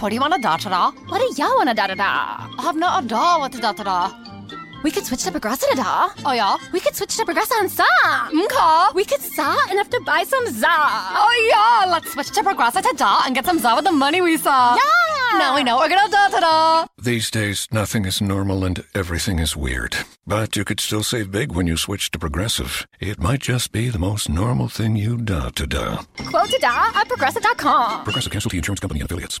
What do you want to da da da? What do y'all wanna da da da? I have no da what to da da da. We could switch to Progressive da da. Oh yeah? We could switch to Progressive and sa. Mka. We could sa enough to buy some za. Oh yeah, let's switch to Progressive to da and get some za with the money we saw. Yeah. Now we know we're gonna da da da. These days, nothing is normal and everything is weird. But you could still save big when you switch to Progressive. It might just be the most normal thing you da to da. Quote to da at progressive.com. Progressive Casualty Insurance Company and affiliates.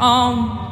On.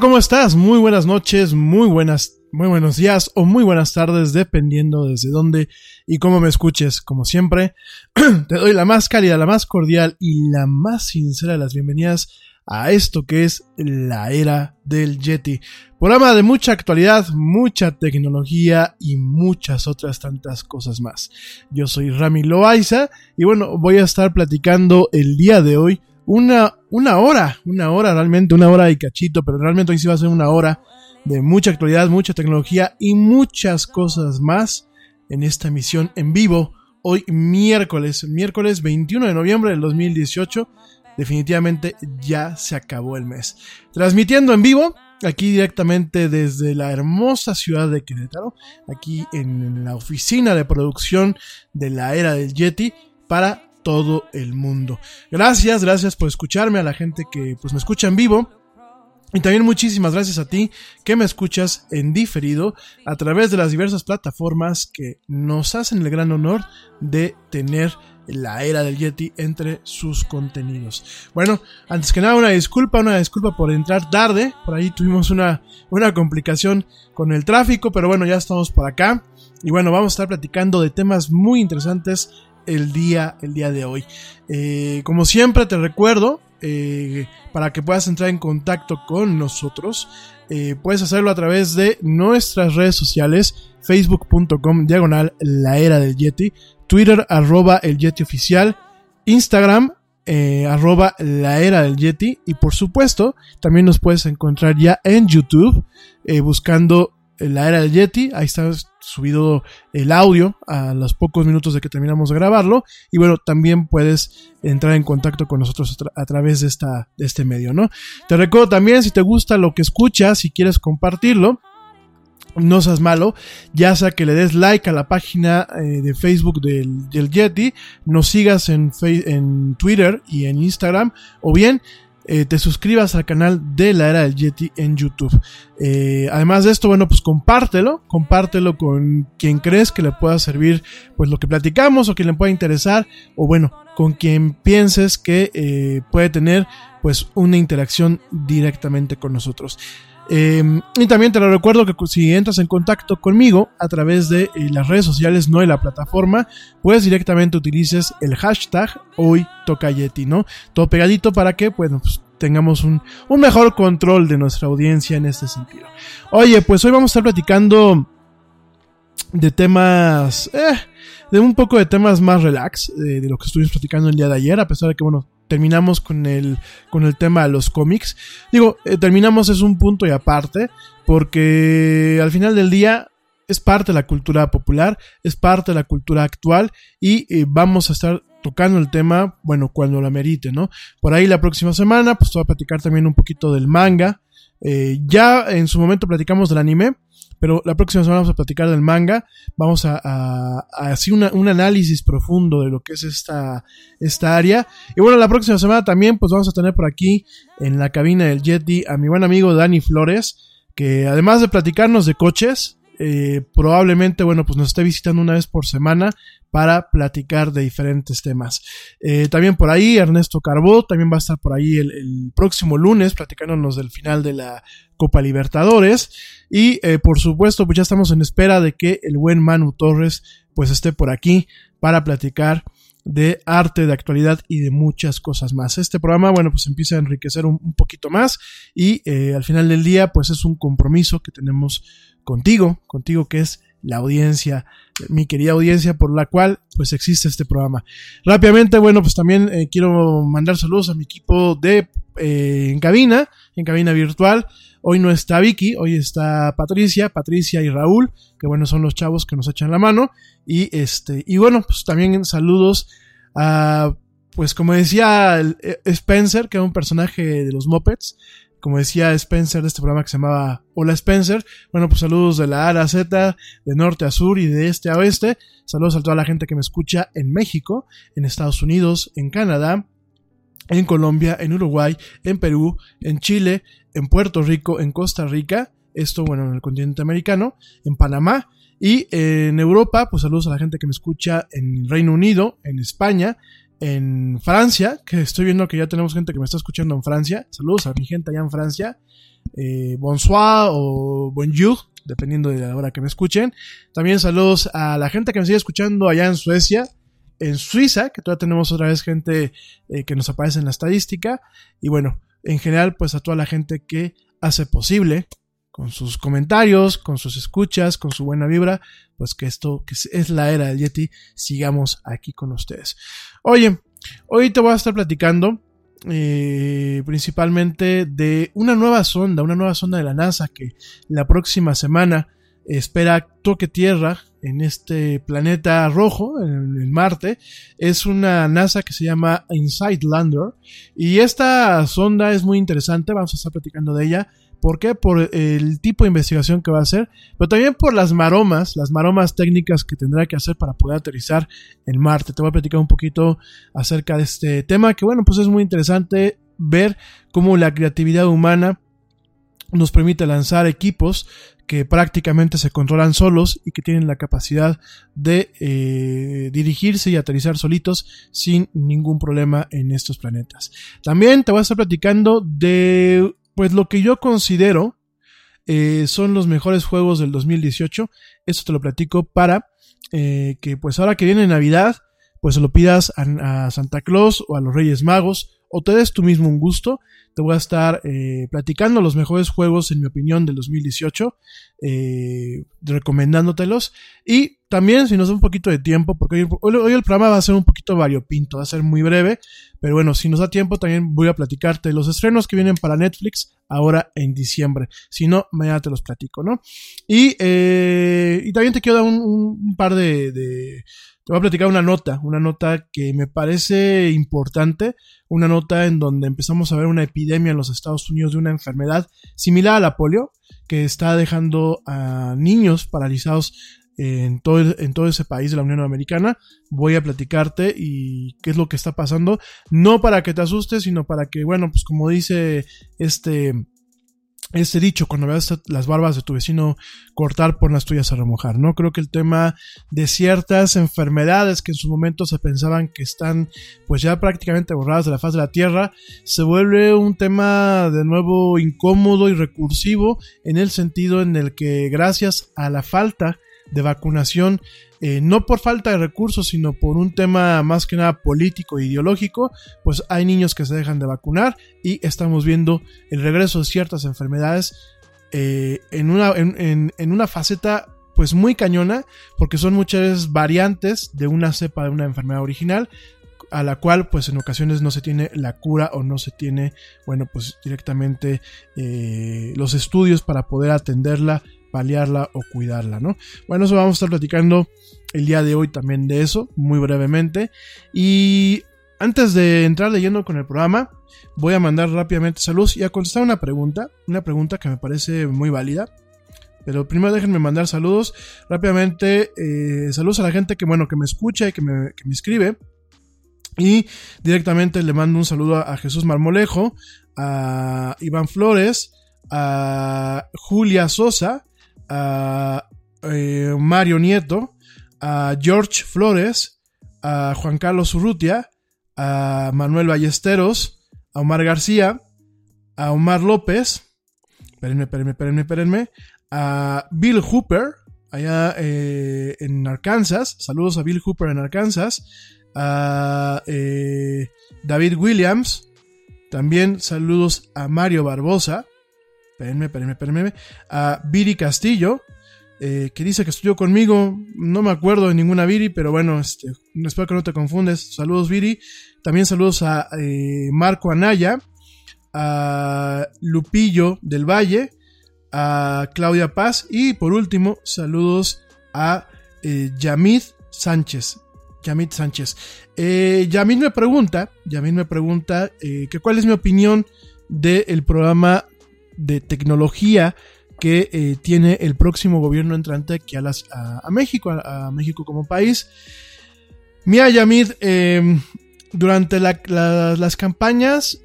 ¿Cómo estás? Muy buenas noches, muy buenas, muy buenos días o muy buenas tardes, dependiendo desde dónde y cómo me escuches. Como siempre, te doy la más cálida, la más cordial y la más sincera de las bienvenidas a esto que es la era del Yeti. Programa de mucha actualidad, mucha tecnología y muchas otras tantas cosas más. Yo soy Rami Loaiza y bueno, voy a estar platicando el día de hoy una, una hora, una hora realmente, una hora y cachito, pero realmente hoy sí va a ser una hora de mucha actualidad, mucha tecnología y muchas cosas más en esta emisión en vivo. Hoy miércoles, miércoles 21 de noviembre del 2018, definitivamente ya se acabó el mes. Transmitiendo en vivo, aquí directamente desde la hermosa ciudad de Querétaro, aquí en la oficina de producción de la era del Yeti, para todo el mundo. Gracias, gracias por escucharme a la gente que pues me escucha en vivo. Y también muchísimas gracias a ti que me escuchas en diferido a través de las diversas plataformas que nos hacen el gran honor de tener la era del Yeti entre sus contenidos. Bueno, antes que nada una disculpa, una disculpa por entrar tarde, por ahí tuvimos una, una complicación con el tráfico, pero bueno, ya estamos por acá. Y bueno, vamos a estar platicando de temas muy interesantes el día, el día de hoy. Eh, como siempre te recuerdo, eh, para que puedas entrar en contacto con nosotros, eh, puedes hacerlo a través de nuestras redes sociales, facebook.com diagonal la era del Yeti, Twitter arroba el Yeti oficial, Instagram arroba la era del Yeti y por supuesto también nos puedes encontrar ya en YouTube buscando la era del Yeti, ahí está subido el audio a los pocos minutos de que terminamos de grabarlo y bueno, también puedes entrar en contacto con nosotros a, tra a través de, esta, de este medio, ¿no? Te recuerdo también si te gusta lo que escuchas, si quieres compartirlo, no seas malo, ya sea que le des like a la página eh, de Facebook del, del, Yeti, nos sigas en, en Twitter y en Instagram, o bien eh, te suscribas al canal de la era del Yeti en YouTube. Eh, además de esto, bueno, pues compártelo, compártelo con quien crees que le pueda servir, pues lo que platicamos o que le pueda interesar, o bueno, con quien pienses que eh, puede tener, pues una interacción directamente con nosotros. Eh, y también te lo recuerdo que si entras en contacto conmigo a través de eh, las redes sociales, no de la plataforma, pues directamente utilices el hashtag hoy toca Yeti, ¿no? Todo pegadito para que, bueno, pues tengamos un, un mejor control de nuestra audiencia en este sentido. Oye, pues hoy vamos a estar platicando de temas, eh, de un poco de temas más relax, de, de lo que estuvimos platicando el día de ayer, a pesar de que, bueno, terminamos con el, con el tema de los cómics. Digo, eh, terminamos es un punto y aparte, porque al final del día es parte de la cultura popular, es parte de la cultura actual y eh, vamos a estar tocando el tema, bueno, cuando lo amerite, ¿no? Por ahí la próxima semana, pues te voy a platicar también un poquito del manga, Eh, ya en su momento platicamos del anime, pero la próxima semana vamos a platicar del manga. Vamos a, a, a hacer un análisis profundo de lo que es esta, esta área. Y bueno, la próxima semana también pues vamos a tener por aquí en la cabina del Yeti a mi buen amigo Dani Flores, que además de platicarnos de coches, eh, probablemente, bueno, pues nos esté visitando una vez por semana para platicar de diferentes temas. Eh, también por ahí Ernesto Carbó, también va a estar por ahí el, próximo lunes platicándonos del final de la Copa Libertadores. Y eh, por supuesto, pues ya estamos en espera de que el buen Manu Torres pues esté por aquí para platicar de arte, de actualidad y de muchas cosas más. Este programa, bueno, pues empieza a enriquecer un, un poquito más y eh, al final del día, pues es un compromiso que tenemos contigo, contigo que es la audiencia, mi querida audiencia por la cual pues existe este programa. Rápidamente, bueno, pues también eh, quiero mandar saludos a mi equipo de eh, en cabina, en cabina virtual. Hoy no está Vicky, hoy está Patricia, Patricia y Raúl, que bueno, son los chavos que nos echan la mano. Y este, y bueno, pues también saludos a, pues como decía eh, Spencer, que era un personaje de los Muppets, como decía Spencer de este programa que se llamaba Hola Spencer. Bueno, pues saludos de la A a la Z, de norte a sur y de este a oeste. Saludos a toda la gente que me escucha en México, en Estados Unidos, en Canadá, en Colombia, en Uruguay, en Perú, en Chile, en Puerto Rico, en Costa Rica, esto bueno en el continente americano, en Panamá y en Europa, pues saludos a la gente que me escucha en Reino Unido, en España, en Francia, que estoy viendo que ya tenemos gente que me está escuchando en Francia. Saludos a mi gente allá en Francia. Eh, bonsoir o bonjour, dependiendo de la hora que me escuchen. También saludos a la gente que me sigue escuchando allá en Suecia, en Suiza, que todavía tenemos otra vez gente eh, que nos aparece en la estadística. Y bueno, en general, pues a toda la gente que hace posible con sus comentarios, con sus escuchas, con su buena vibra, pues que esto, que es la era del Yeti, sigamos aquí con ustedes. Oye, hoy te voy a estar platicando eh, principalmente de una nueva sonda, una nueva sonda de la NASA que la próxima semana espera toque tierra en este planeta rojo, en el Marte. Es una NASA que se llama Inside Lander. Y esta sonda es muy interesante, vamos a estar platicando de ella. ¿Por qué? Por el tipo de investigación que va a hacer, pero también por las maromas, las maromas técnicas que tendrá que hacer para poder aterrizar en Marte. Te voy a platicar un poquito acerca de este tema, que bueno, pues es muy interesante ver cómo la creatividad humana nos permite lanzar equipos que prácticamente se controlan solos y que tienen la capacidad de eh, dirigirse y aterrizar solitos sin ningún problema en estos planetas. También te voy a estar platicando de pues lo que yo considero eh, son los mejores juegos del 2018. Esto te lo platico para eh, que pues ahora que viene Navidad, pues se lo pidas a, a Santa Claus o a los Reyes Magos o te des tú mismo un gusto. Te voy a estar eh, platicando los mejores juegos, en mi opinión, del 2018, eh, recomendándotelos. Y también, si nos da un poquito de tiempo, porque hoy, el programa va a ser un poquito variopinto, va a ser muy breve, pero bueno, si nos da tiempo, también voy a platicarte los estrenos que vienen para Netflix ahora en diciembre. Si no, mañana te los platico, ¿no? Y, eh, y también te quiero dar un, par de te voy a platicar una nota, una nota que me parece importante, una nota en donde empezamos a ver una epidemia en los Estados Unidos de una enfermedad similar a la polio, que está dejando a niños paralizados en todo, en todo ese país de la Unión Americana. Voy a platicarte y qué es lo que está pasando, no para que te asustes, sino para que, bueno, pues como dice este este dicho, cuando veas las barbas de tu vecino cortar, por las tuyas a remojar, ¿no? Creo que el tema de ciertas enfermedades que en su momento se pensaban que están pues ya prácticamente borradas de la faz de la tierra, se vuelve un tema de nuevo incómodo y recursivo en el sentido en el que gracias a la falta de vacunación, eh, no por falta de recursos, sino por un tema más que nada político e ideológico, pues hay niños que se dejan de vacunar y estamos viendo el regreso de ciertas enfermedades eh, en, una, en, en, en una faceta pues muy cañona, porque son muchas variantes de una cepa de una enfermedad original, a la cual pues en ocasiones no se tiene la cura o no se tiene bueno pues directamente eh, los estudios para poder atenderla paliarla o cuidarla, ¿no? Bueno, eso vamos a estar platicando el día de hoy también de eso, muy brevemente. Y antes de entrar leyendo con el programa, voy a mandar rápidamente saludos y a contestar una pregunta, una pregunta que me parece muy válida. Pero primero déjenme mandar saludos rápidamente. Eh, saludos a la gente que, bueno, que me escucha y que me, que me escribe. Y directamente le mando un saludo a, Jesús Marmolejo, a Iván Flores, a Julia Sosa, a eh, Mario Nieto, a George Flores, a Juan Carlos Urrutia, a Manuel Ballesteros, a Omar García, a Omar López, a Bill Hooper, allá eh, en Arkansas, saludos a Bill Hooper en Arkansas, a eh, David Williams, también saludos a Mario Barbosa, espérenme, espérenme, espérenme, a Viri Castillo, eh, que dice que estudió conmigo, no me acuerdo de ninguna Viri, pero bueno, este, espero que no te confundes, saludos Viri, también saludos a eh, Marco Anaya, a Lupillo del Valle, a Claudia Paz y por último, saludos a eh, Yamid Sánchez. Yamid Sánchez. Me pregunta, Yamid me pregunta que cuál es mi opinión del programa de tecnología que eh, tiene el próximo gobierno entrante aquí a, las, a, México, a, México como país. Mira, Yamid, em, durante las campañas,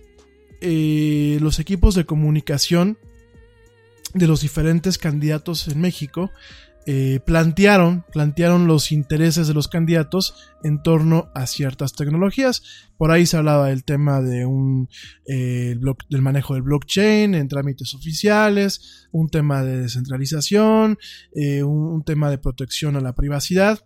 los equipos de comunicación de los diferentes candidatos en México eh, plantearon, plantearon los intereses de los candidatos en torno a ciertas tecnologías. Por ahí se hablaba del tema de un, eh, del manejo del blockchain en trámites oficiales, un tema de descentralización, eh, un, un tema de protección a la privacidad.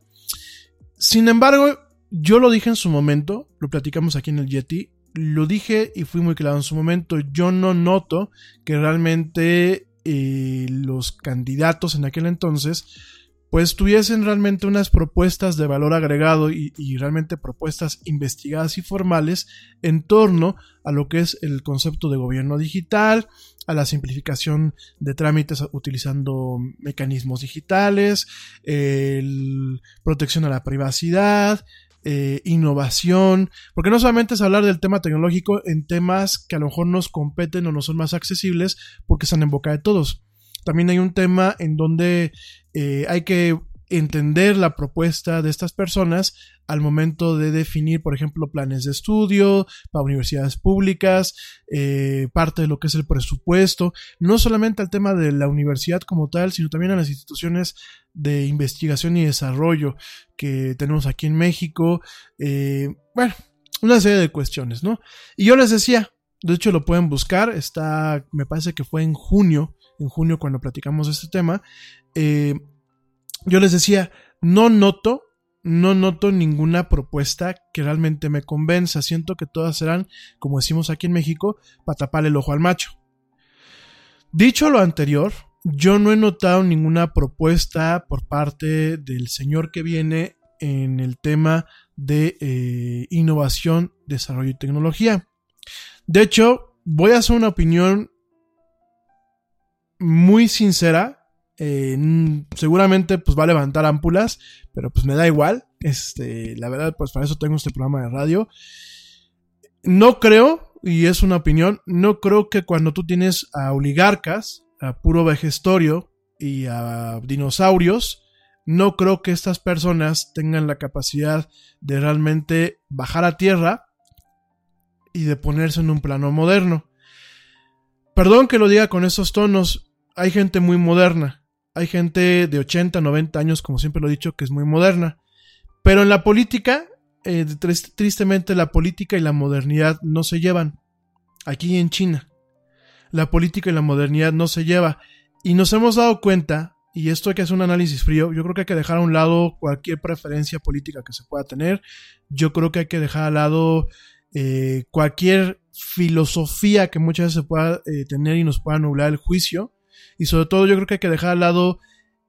Sin embargo, yo lo dije en su momento, lo platicamos aquí en el Yeti, lo dije y fui muy claro en su momento, yo no noto que realmente eh, los candidatos en aquel entonces pues tuviesen realmente unas propuestas de valor agregado y, realmente propuestas investigadas y formales en torno a lo que es el concepto de gobierno digital, a la simplificación de trámites utilizando mecanismos digitales, protección a la privacidad, eh, innovación, porque no solamente es hablar del tema tecnológico en temas que a lo mejor nos competen o no son más accesibles porque están en boca de todos. También hay un tema en donde eh, hay que entender la propuesta de estas personas al momento de definir, por ejemplo, planes de estudio para universidades públicas, eh, parte de lo que es el presupuesto, no solamente al tema de la universidad como tal, sino también a las instituciones de investigación y desarrollo que tenemos aquí en México. Eh, bueno, una serie de cuestiones, ¿no? Y yo les decía, de hecho lo pueden buscar, está, me parece que fue en junio, en junio cuando platicamos de este tema. Eh, yo les decía, no noto, no noto ninguna propuesta que realmente me convenza. Siento que todas serán, como decimos aquí en México, para tapar el ojo al macho. Dicho lo anterior, yo no he notado ninguna propuesta por parte del señor que viene en el tema de eh, innovación, desarrollo y tecnología. De hecho, voy a hacer una opinión muy sincera eh, seguramente pues va a levantar ámpulas, pero pues me da igual. Este, la verdad, pues para eso tengo este programa de radio. No creo, y es una opinión, no creo que cuando tú tienes a oligarcas, a puro vejestorio y a dinosaurios, no creo que estas personas tengan la capacidad de realmente bajar a tierra y de ponerse en un plano moderno. Perdón que lo diga con esos tonos, hay gente muy moderna, hay gente de 80, 90 años, como siempre lo he dicho, que es muy moderna. Pero en la política, eh, tristemente la política y la modernidad no se llevan. Aquí en China. La política y la modernidad no se lleva. Y nos hemos dado cuenta, y esto hay que hacer un análisis frío, yo creo que hay que dejar a un lado cualquier preferencia política que se pueda tener. Yo creo que hay que dejar a lado eh, cualquier filosofía que muchas veces se pueda eh, tener y nos pueda nublar el juicio. Y sobre todo yo creo que hay que dejar al lado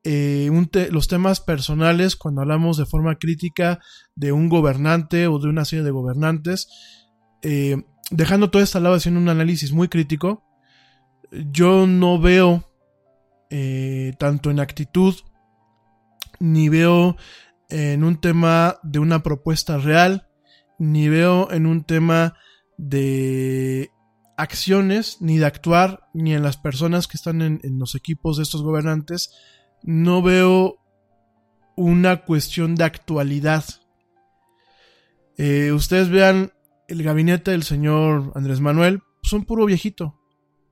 eh, los temas personales cuando hablamos de forma crítica de un gobernante o de una serie de gobernantes. Eh, dejando todo esto al lado, haciendo un análisis muy crítico, yo no veo eh, tanto en actitud ni veo en un tema de una propuesta real ni veo en un tema de acciones, ni de actuar, ni en las personas que están en, los equipos de estos gobernantes, no veo una cuestión de actualidad. Eh, ustedes vean el gabinete del señor Andrés Manuel, son puro viejito,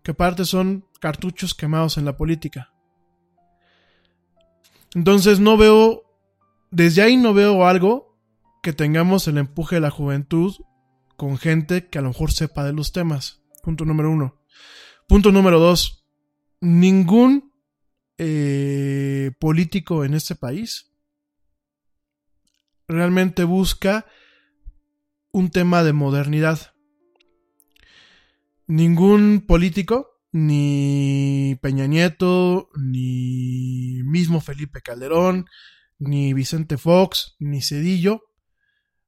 que aparte son cartuchos quemados en la política. Entonces no veo, desde ahí no veo algo que tengamos el empuje de la juventud con gente que a lo mejor sepa de los temas. Punto número uno. Punto número dos. Ningún eh, político en este país realmente busca un tema de modernidad. Ningún político, ni Peña Nieto, ni mismo Felipe Calderón, ni Vicente Fox, ni Cedillo,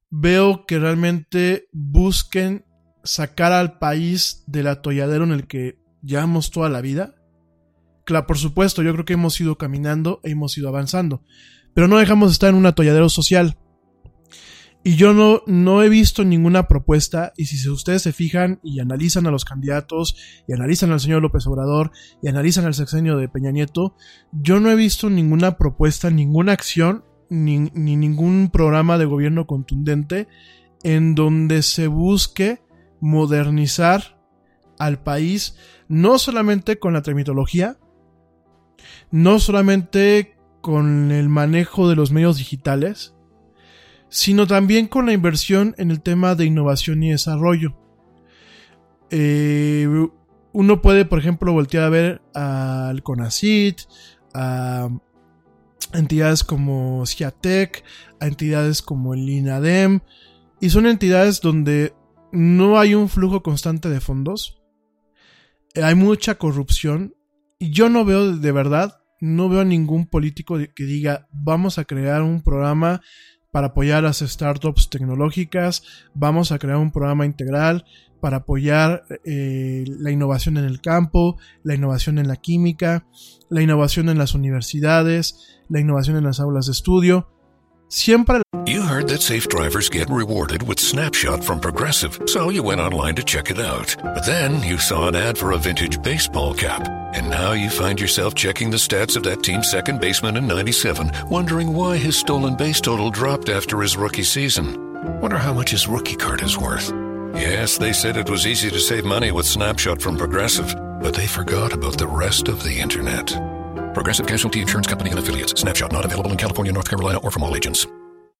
veo que realmente busquen sacar al país del atolladero en el que llevamos toda la vida. Claro, por supuesto, yo creo que hemos ido caminando e hemos ido avanzando, pero no dejamos de estar en un atolladero social. Y yo no, no he visto ninguna propuesta, y si ustedes se fijan y analizan a los candidatos, y analizan al señor López Obrador, y analizan el sexenio de Peña Nieto, yo no he visto ninguna propuesta, ninguna acción, ni, ni ningún programa de gobierno contundente en donde se busque modernizar al país, no solamente con la terminología, no solamente con el manejo de los medios digitales, sino también con la inversión en el tema de innovación y desarrollo. Eh, uno puede, por ejemplo, voltear a ver al CONACIT, a entidades como Ciatec, a entidades como el INADEM, y son entidades donde no hay un flujo constante de fondos, hay mucha corrupción, y yo no veo de verdad, no veo ningún político que diga vamos a crear un programa para apoyar las startups tecnológicas, vamos a crear un programa integral para apoyar eh, la innovación en el campo, la innovación en la química, la innovación en las universidades, la innovación en las aulas de estudio. Siempre. You heard that safe drivers get rewarded with Snapshot from Progressive, so you went online to check it out. But then you saw an ad for a vintage baseball cap, and now you find yourself checking the stats of that team's second baseman in 97, wondering why his stolen base total dropped after his rookie season. Wonder how much his rookie card is worth. Yes, they said it was easy to save money with Snapshot from Progressive, but they forgot about the rest of the internet. Progressive Casualty Insurance Company and affiliates. Snapshot not available in California, North Carolina, or from all agents.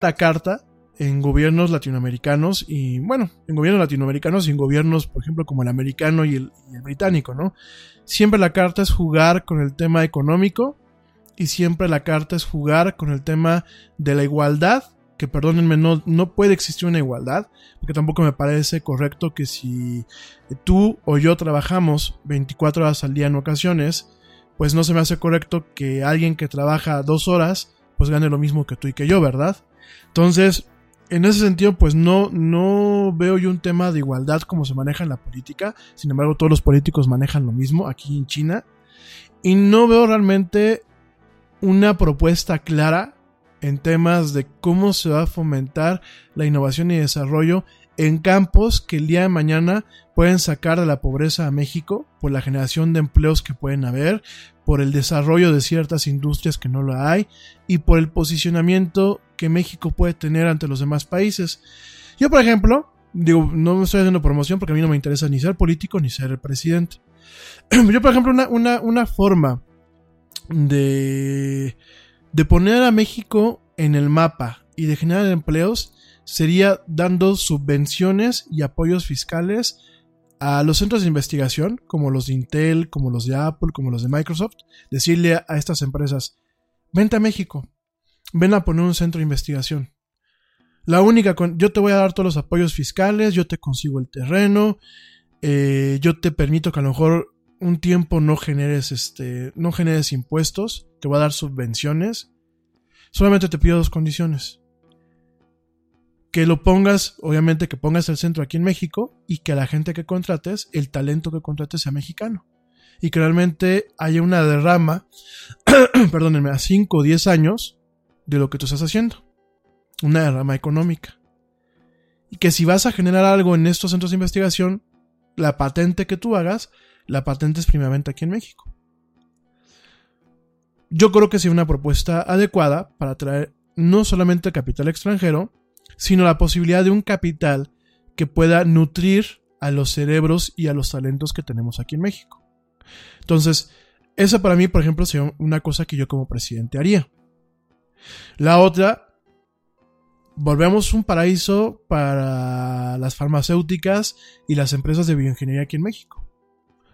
La carta en gobiernos latinoamericanos y bueno, en gobiernos latinoamericanos y en gobiernos, por ejemplo, como el americano y el, y el, británico, ¿no? Siempre la carta es jugar con el tema económico y siempre la carta es jugar con el tema de la igualdad, que perdónenme, no, no puede existir una igualdad, porque tampoco me parece correcto que si tú o yo trabajamos 24 horas al día en ocasiones, pues no se me hace correcto que alguien que trabaja dos horas, pues gane lo mismo que tú y que yo, ¿verdad? Entonces, en ese sentido, pues no, no veo yo un tema de igualdad como se maneja en la política. Sin embargo, todos los políticos manejan lo mismo aquí en China. Y no veo realmente una propuesta clara en temas de cómo se va a fomentar la innovación y desarrollo en campos que el día de mañana pueden sacar de la pobreza a México por la generación de empleos que pueden haber, por el desarrollo de ciertas industrias que no lo hay y por el posicionamiento que México puede tener ante los demás países. Yo, por ejemplo, digo, no me estoy haciendo promoción porque a mí no me interesa ni ser político ni ser presidente. Yo, por ejemplo, una, una, una forma de, de poner a México en el mapa y de generar empleos sería dando subvenciones y apoyos fiscales a los centros de investigación, como los de Intel, como los de Apple, como los de Microsoft, decirle a estas empresas, vente a México, ven a poner un centro de investigación. La única, yo te voy a dar todos los apoyos fiscales, yo te consigo el terreno, eh, yo te permito que a lo mejor un tiempo no generes este, no generes impuestos, te voy a dar subvenciones. Solamente te pido dos condiciones. Que lo pongas, obviamente que pongas el centro aquí en México y que la gente que contrates, el talento que contrates sea mexicano. Y que realmente haya una derrama, perdónenme, a 5 o 10 años de lo que tú estás haciendo. Una derrama económica. Y que si vas a generar algo en estos centros de investigación, la patente que tú hagas, la patente es primeramente aquí en México. Yo creo que sea una propuesta adecuada para atraer no solamente capital extranjero, sino la posibilidad de un capital que pueda nutrir a los cerebros y a los talentos que tenemos aquí en México. Entonces, esa para mí, por ejemplo, sería una cosa que yo como presidente haría. La otra, volvemos un paraíso para las farmacéuticas y las empresas de bioingeniería aquí en México.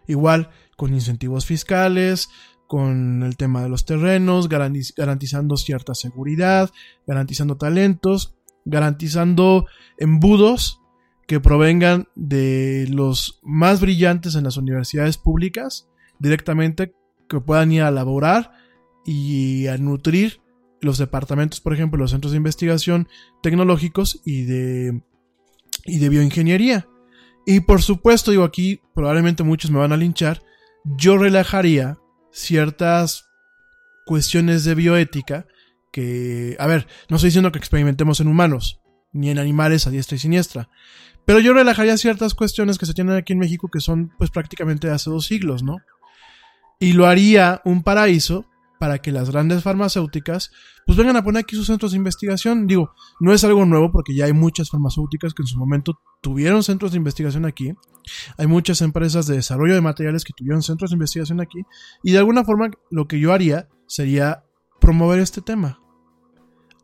Igual, con incentivos fiscales, con el tema de los terrenos, garantizando cierta seguridad, garantizando talentos, garantizando embudos que provengan de los más brillantes en las universidades públicas, directamente que puedan ir a laborar y a nutrir los departamentos, por ejemplo, los centros de investigación tecnológicos y de, y de bioingeniería. Y por supuesto, digo aquí, probablemente muchos me van a linchar, yo relajaría ciertas cuestiones de bioética que, a ver, no estoy diciendo que experimentemos en humanos, ni en animales a diestra y siniestra, pero yo relajaría ciertas cuestiones que se tienen aquí en México que son pues prácticamente de hace dos siglos, ¿no? Y lo haría un paraíso para que las grandes farmacéuticas pues vengan a poner aquí sus centros de investigación. Digo, no es algo nuevo porque ya hay muchas farmacéuticas que en su momento tuvieron centros de investigación aquí. Hay muchas empresas de desarrollo de materiales que tuvieron centros de investigación aquí. Y de alguna forma lo que yo haría sería promover este tema.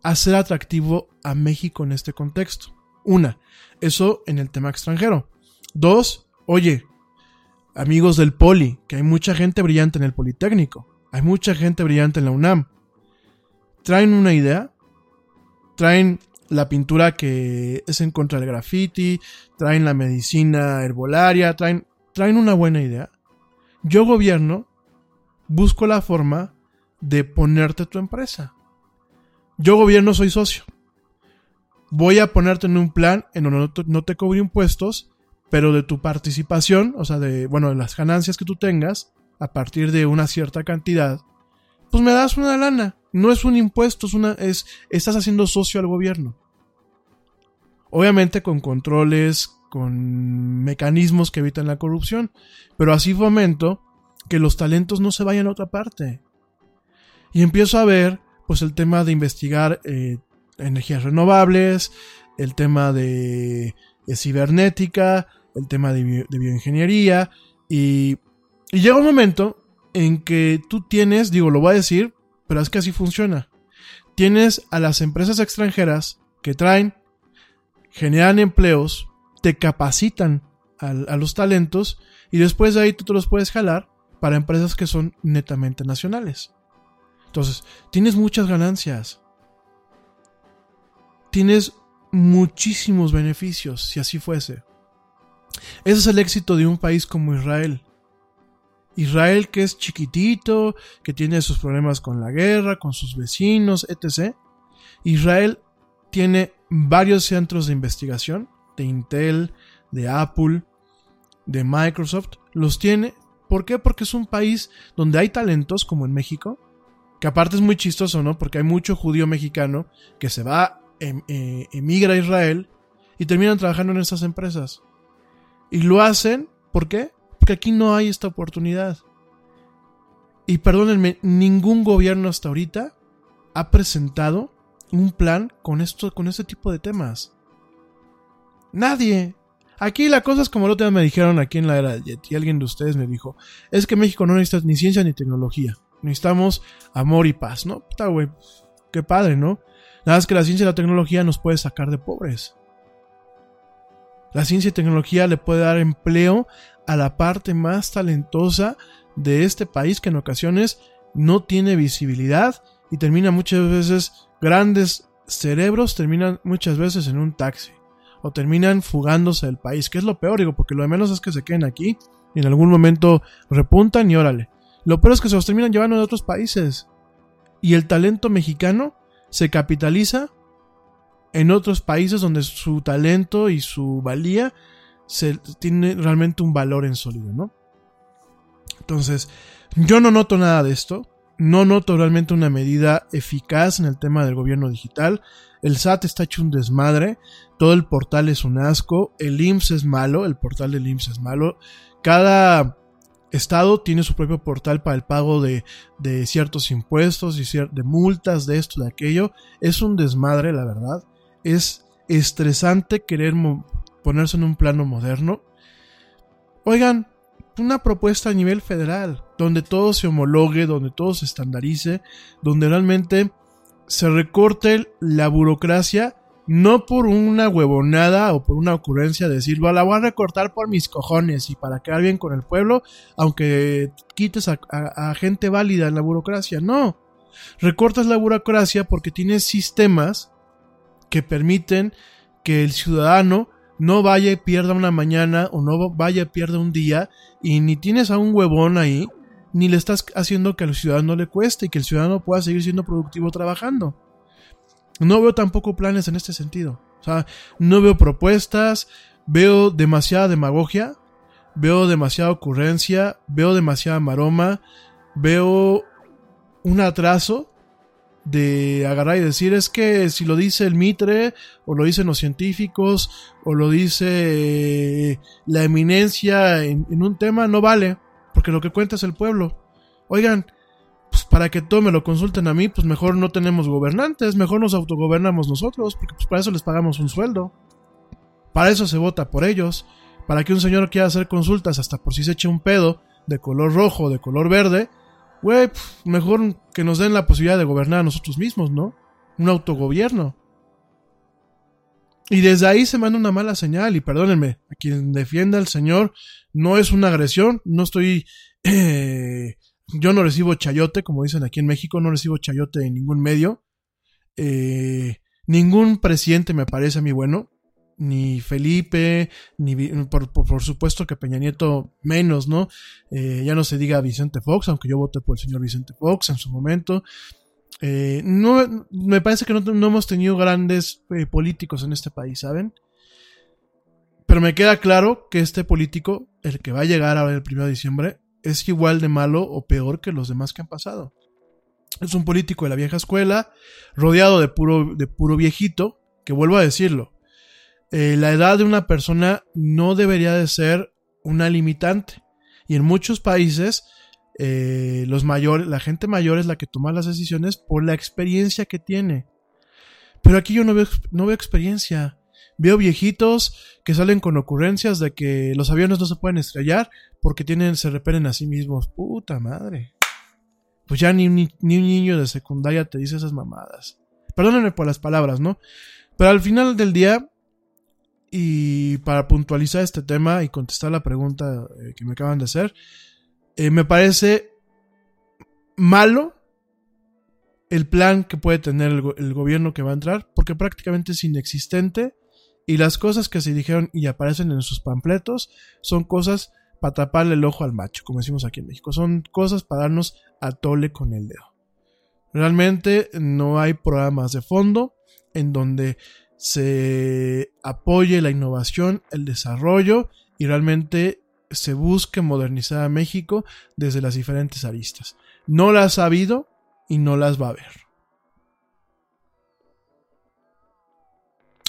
Hacer atractivo a México en este contexto. Una, eso en el tema extranjero. Dos, oye, amigos del Poli, que hay mucha gente brillante en el Politécnico. Hay mucha gente brillante en la UNAM. Traen una idea, traen la pintura que es en contra del graffiti, traen la medicina herbolaria, traen, traen una buena idea. Yo gobierno, busco la forma de ponerte tu empresa. Yo gobierno soy socio. Voy a ponerte en un plan en donde no te, no te cobre impuestos, pero de tu participación, o sea, de, bueno, de las ganancias que tú tengas, a partir de una cierta cantidad, pues me das una lana. No es un impuesto, es una, es, estás haciendo socio al gobierno. Obviamente con controles, con mecanismos que evitan la corrupción, pero así fomento que los talentos no se vayan a otra parte. Y empiezo a ver, pues, el tema de investigar eh, energías renovables, el tema de, cibernética, el tema de bioingeniería, y y llega un momento en que tú tienes, digo, lo voy a decir, pero es que así funciona. Tienes a las empresas extranjeras que traen, generan empleos, te capacitan a, los talentos y después de ahí tú te los puedes jalar para empresas que son netamente nacionales. Entonces, tienes muchas ganancias. Tienes muchísimos beneficios, si así fuese. Ese es el éxito de un país como Israel. Israel que es chiquitito, que tiene sus problemas con la guerra, con sus vecinos, etc. Israel tiene varios centros de investigación, de Intel, de Apple, de Microsoft, los tiene. ¿Por qué? Porque es un país donde hay talentos, como en México, que aparte es muy chistoso, ¿no? Porque hay mucho judío mexicano que se va, em, eh, emigra a Israel y terminan trabajando en esas empresas. Y lo hacen, ¿por qué? Porque aquí no hay esta oportunidad. Y perdónenme, ningún gobierno hasta ahorita ha presentado un plan con esto, con este tipo de temas. Nadie. Aquí la cosa es como el otro día me dijeron aquí en la era de Jet, y alguien de ustedes me dijo, es que México no necesita ni ciencia ni tecnología. Necesitamos amor y paz, ¿no? Puta, güey. Qué padre, ¿no? Nada más que la ciencia y la tecnología nos puede sacar de pobres. La ciencia y tecnología le puede dar empleo a la parte más talentosa de este país que en ocasiones no tiene visibilidad y termina muchas veces grandes cerebros terminan muchas veces en un taxi o terminan fugándose del país, que es lo peor, digo, porque lo de menos es que se queden aquí y en algún momento repuntan y órale. Lo peor es que se los terminan llevando de otros países. Y el talento mexicano se capitaliza en otros países donde su talento y su valía se, tiene realmente un valor en sólido, ¿no? Entonces, yo no noto nada de esto. No noto realmente una medida eficaz en el tema del gobierno digital. El SAT está hecho un desmadre. Todo el portal es un asco. El IMSS es malo. El portal del IMSS es malo. Cada estado tiene su propio portal para el pago de, de ciertos impuestos y de multas, de esto, de aquello. Es un desmadre, la verdad. Es estresante querer ponerse en un plano moderno. Oigan, una propuesta a nivel federal, donde todo se homologue, donde todo se estandarice, donde realmente se recorte la burocracia, no por una huevonada o por una ocurrencia de decir, la voy a recortar por mis cojones y para quedar bien con el pueblo, aunque quites a, a gente válida en la burocracia. No, recortas la burocracia porque tienes sistemas que permiten que el ciudadano no vaya y pierda una mañana o no vaya y pierda un día y ni tienes a un huevón ahí, ni le estás haciendo que al ciudadano le cueste y que el ciudadano pueda seguir siendo productivo trabajando. No veo tampoco planes en este sentido. O sea, no veo propuestas, veo demasiada demagogia, veo demasiada ocurrencia, veo demasiada maroma, veo un atraso de agarrar y decir es que si lo dice el Mitre, o lo dicen los científicos, o lo dice eh, la eminencia en, un tema, no vale, porque lo que cuenta es el pueblo. Oigan, pues para que todo me lo consulten a mí, pues mejor no tenemos gobernantes, mejor nos autogobernamos nosotros, porque pues para eso les pagamos un sueldo. Para eso se vota por ellos. Para que un señor quiera hacer consultas hasta por si se eche un pedo de color rojo de color verde, güey, mejor que nos den la posibilidad de gobernar a nosotros mismos, ¿no? Un autogobierno. Y desde ahí se manda una mala señal, y perdónenme, a quien defienda al Señor, no es una agresión, no estoy... Eh, yo no recibo chayote, como dicen aquí en México, no recibo chayote en ningún medio. Eh, ningún presidente me parece a mí bueno ni Felipe, ni por, por, supuesto que Peña Nieto menos, ¿no? Eh, ya no se diga Vicente Fox, aunque yo voté por el señor Vicente Fox en su momento. Eh, no, me parece que no, hemos tenido grandes eh, políticos en este país, ¿saben? Pero me queda claro que este político, el que va a llegar ahora el 1 de diciembre, es igual de malo o peor que los demás que han pasado. Es un político de la vieja escuela, rodeado de puro, de puro viejito, que vuelvo a decirlo, eh, la edad de una persona no debería de ser una limitante. Y en muchos países, eh, los mayores, la gente mayor es la que toma las decisiones por la experiencia que tiene. Pero aquí yo no veo, no veo experiencia. Veo viejitos que salen con ocurrencias de que los aviones no se pueden estrellar porque tienen, se repelen a sí mismos. Puta madre. Pues ya ni, ni, un niño de secundaria te dice esas mamadas. Perdónenme por las palabras, ¿no? Pero al final del día, y para puntualizar este tema y contestar la pregunta eh, que me acaban de hacer, eh, me parece malo el plan que puede tener el, gobierno que va a entrar, porque prácticamente es inexistente y las cosas que se dijeron y aparecen en sus panfletos son cosas para taparle el ojo al macho, como decimos aquí en México, son cosas para darnos a tole con el dedo. Realmente no hay programas de fondo en donde se apoye la innovación, el desarrollo y realmente se busque modernizar a México desde las diferentes aristas. No las ha habido y no las va a haber.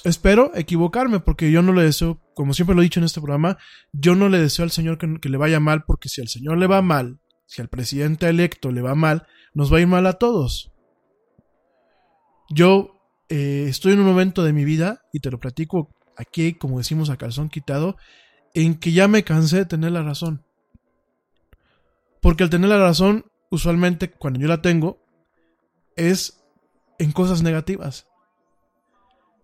Espero equivocarme porque yo no le deseo, como siempre lo he dicho en este programa, yo no le deseo al Señor que, le vaya mal porque si al Señor le va mal, si al presidente electo le va mal, nos va a ir mal a todos. Yo eh, estoy en un momento de mi vida, y te lo platico aquí, como decimos a calzón quitado, en que ya me cansé de tener la razón. Porque al tener la razón, usualmente cuando yo la tengo, es en cosas negativas.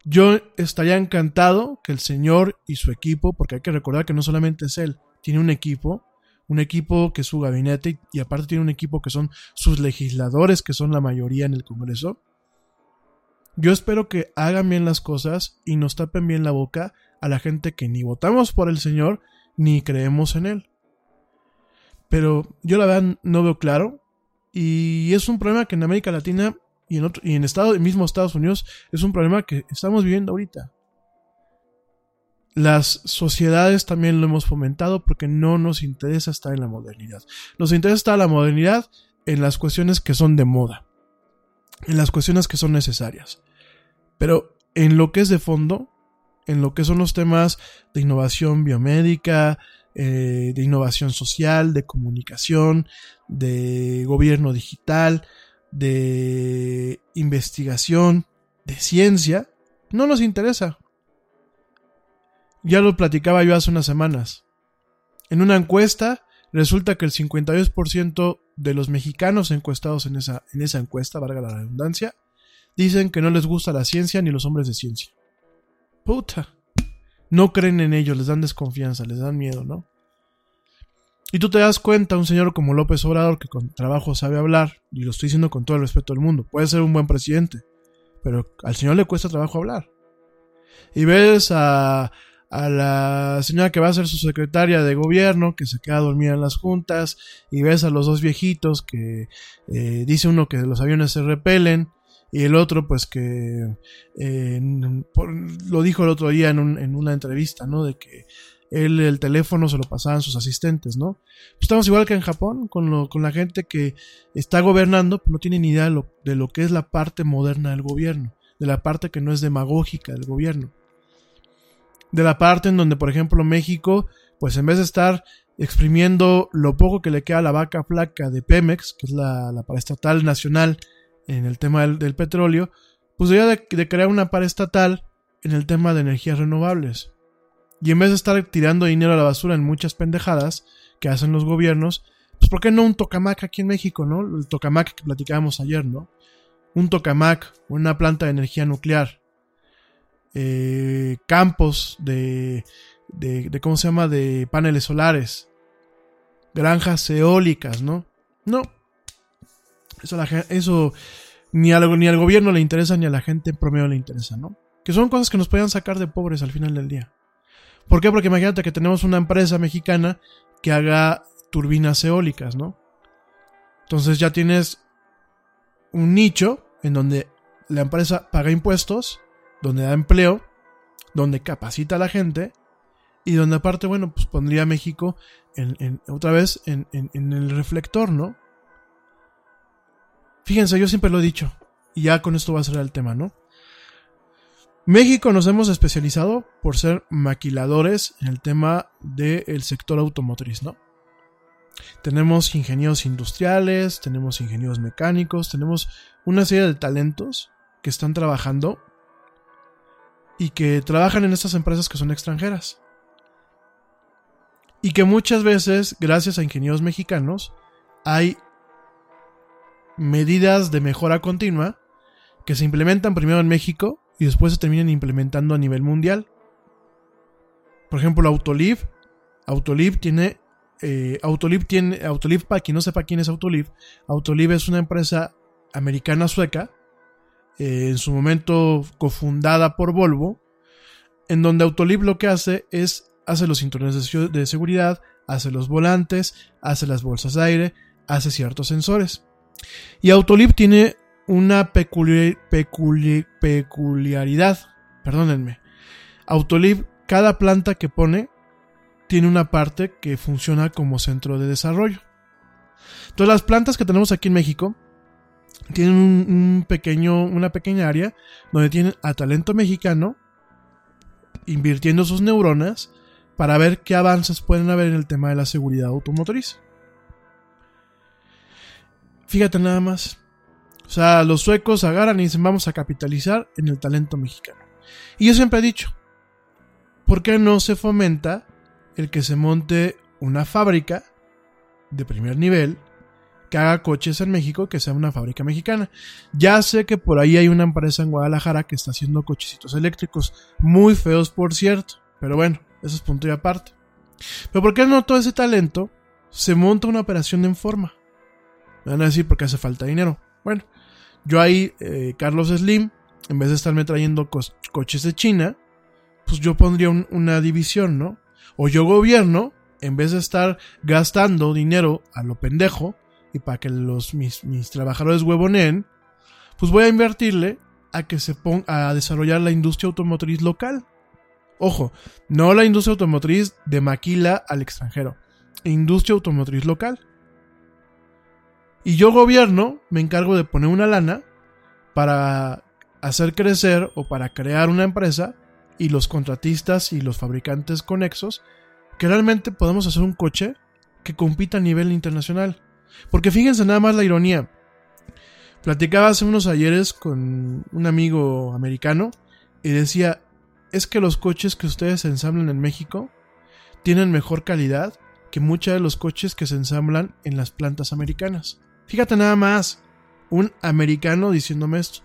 Yo estaría encantado que el Señor y su equipo, porque hay que recordar que no solamente es Él, tiene un equipo, un equipo que es su gabinete y aparte tiene un equipo que son sus legisladores, que son la mayoría en el Congreso, Yo espero que hagan bien las cosas y nos tapen bien la boca a la gente que ni votamos por el Señor ni creemos en Él. Pero yo la verdad no veo claro y es un problema que en América Latina y en, otro, y en Estados, mismo Estados Unidos es un problema que estamos viviendo ahorita. Las sociedades también lo hemos fomentado porque no nos interesa estar en la modernidad. Nos interesa estar en la modernidad en las cuestiones que son de moda, en las cuestiones que son necesarias. Pero en lo que es de fondo, en lo que son los temas de innovación biomédica, eh, de innovación social, de comunicación, de gobierno digital, de investigación, de ciencia, no nos interesa. Ya lo platicaba yo hace unas semanas. En una encuesta, resulta que el 52% de los mexicanos encuestados en esa, en esa encuesta, valga la redundancia, dicen que no les gusta la ciencia ni los hombres de ciencia. Puta. No creen en ellos, les dan desconfianza, les dan miedo, ¿no? Y tú te das cuenta, un señor como López Obrador, que con trabajo sabe hablar, y lo estoy diciendo con todo el respeto del mundo, puede ser un buen presidente, pero al señor le cuesta trabajo hablar. Y ves a, a la señora que va a ser su secretaria de gobierno, que se queda dormida en las juntas, y ves a los dos viejitos que eh, dice uno que los aviones se repelen, y el otro pues que eh, lo dijo el otro día en, en, una entrevista, ¿no? De que él el teléfono se lo pasaban sus asistentes, ¿no? Pues estamos igual que en Japón, con, lo, con la gente que está gobernando, pero no tiene ni idea de lo, de lo que es la parte moderna del gobierno, de la parte que no es demagógica del gobierno. De la parte en donde, por ejemplo, México, pues en vez de estar exprimiendo lo poco que le queda a la vaca flaca de Pemex, que es la, la paraestatal nacional en el tema del, petróleo, pues debería de, de crear una paraestatal en el tema de energías renovables. Y en vez de estar tirando dinero a la basura en muchas pendejadas que hacen los gobiernos, pues ¿por qué no un tokamak aquí en México, no? El tokamak que platicábamos ayer, ¿no? Un tokamak, una planta de energía nuclear, eh, campos de, de, de, ¿cómo se llama? De paneles solares, granjas eólicas, ¿no? No. Eso, eso ni, al, ni al gobierno le interesa ni a la gente en promedio le interesa, ¿no? Que son cosas que nos puedan sacar de pobres al final del día. ¿Por qué? Porque imagínate que tenemos una empresa mexicana que haga turbinas eólicas, ¿no? Entonces ya tienes un nicho en donde la empresa paga impuestos, donde da empleo, donde capacita a la gente y donde aparte, bueno, pues pondría a México en, otra vez en, en el reflector, ¿no? Fíjense, yo siempre lo he dicho, y ya con esto va a ser el tema, ¿no? México nos hemos especializado por ser maquiladores en el tema del sector automotriz, ¿no? Tenemos ingenieros industriales, tenemos ingenieros mecánicos, tenemos una serie de talentos que están trabajando y que trabajan en estas empresas que son extranjeras. Y que muchas veces, gracias a ingenieros mexicanos, hay medidas de mejora continua que se implementan primero en México y después se terminan implementando a nivel mundial. Por ejemplo, Autoliv. Autoliv tiene. Eh, Autoliv tiene. Autoliv, para quien no sepa quién es Autoliv, Autoliv es una empresa americana sueca. Eh, en su momento cofundada por Volvo. En donde Autoliv lo que hace es. Hace los cinturones de seguridad, hace los volantes, hace las bolsas de aire, hace ciertos sensores. Y Autoliv tiene una peculiar, peculiar, peculiaridad. Perdónenme. Autoliv, cada planta que pone tiene una parte que funciona como centro de desarrollo. Entonces las plantas que tenemos aquí en México tienen un pequeño, una pequeña área donde tienen a talento mexicano invirtiendo sus neuronas para ver qué avances pueden haber en el tema de la seguridad automotriz. Fíjate nada más. O sea, los suecos agarran y dicen vamos a capitalizar en el talento mexicano. Y yo siempre he dicho, ¿por qué no se fomenta el que se monte una fábrica de primer nivel que haga coches en México que sea una fábrica mexicana? Ya sé que por ahí hay una empresa en Guadalajara que está haciendo cochecitos eléctricos, muy feos por cierto, pero bueno, eso es punto y aparte. Pero ¿por qué no todo ese talento se monta una operación en forma? Me van a decir porque hace falta dinero. Bueno, yo ahí, eh, Carlos Slim, en vez de estarme trayendo co coches de China, pues yo pondría un, una división, ¿no? O yo gobierno, en vez de estar gastando dinero a lo pendejo y para que los, mis, mis trabajadores huevoneen, pues voy a invertirle a que se ponga a desarrollar la industria automotriz local. Ojo, no la industria automotriz de maquila al extranjero, industria automotriz local. Y yo gobierno me encargo de poner una lana para hacer crecer o para crear una empresa y los contratistas y los fabricantes conexos que realmente podemos hacer un coche que compita a nivel internacional. Porque fíjense nada más la ironía. Platicaba hace unos ayeres con un amigo americano y decía, es que los coches que ustedes ensamblan en México tienen mejor calidad que muchos de los coches que se ensamblan en las plantas americanas. Fíjate nada más, un americano diciéndome esto.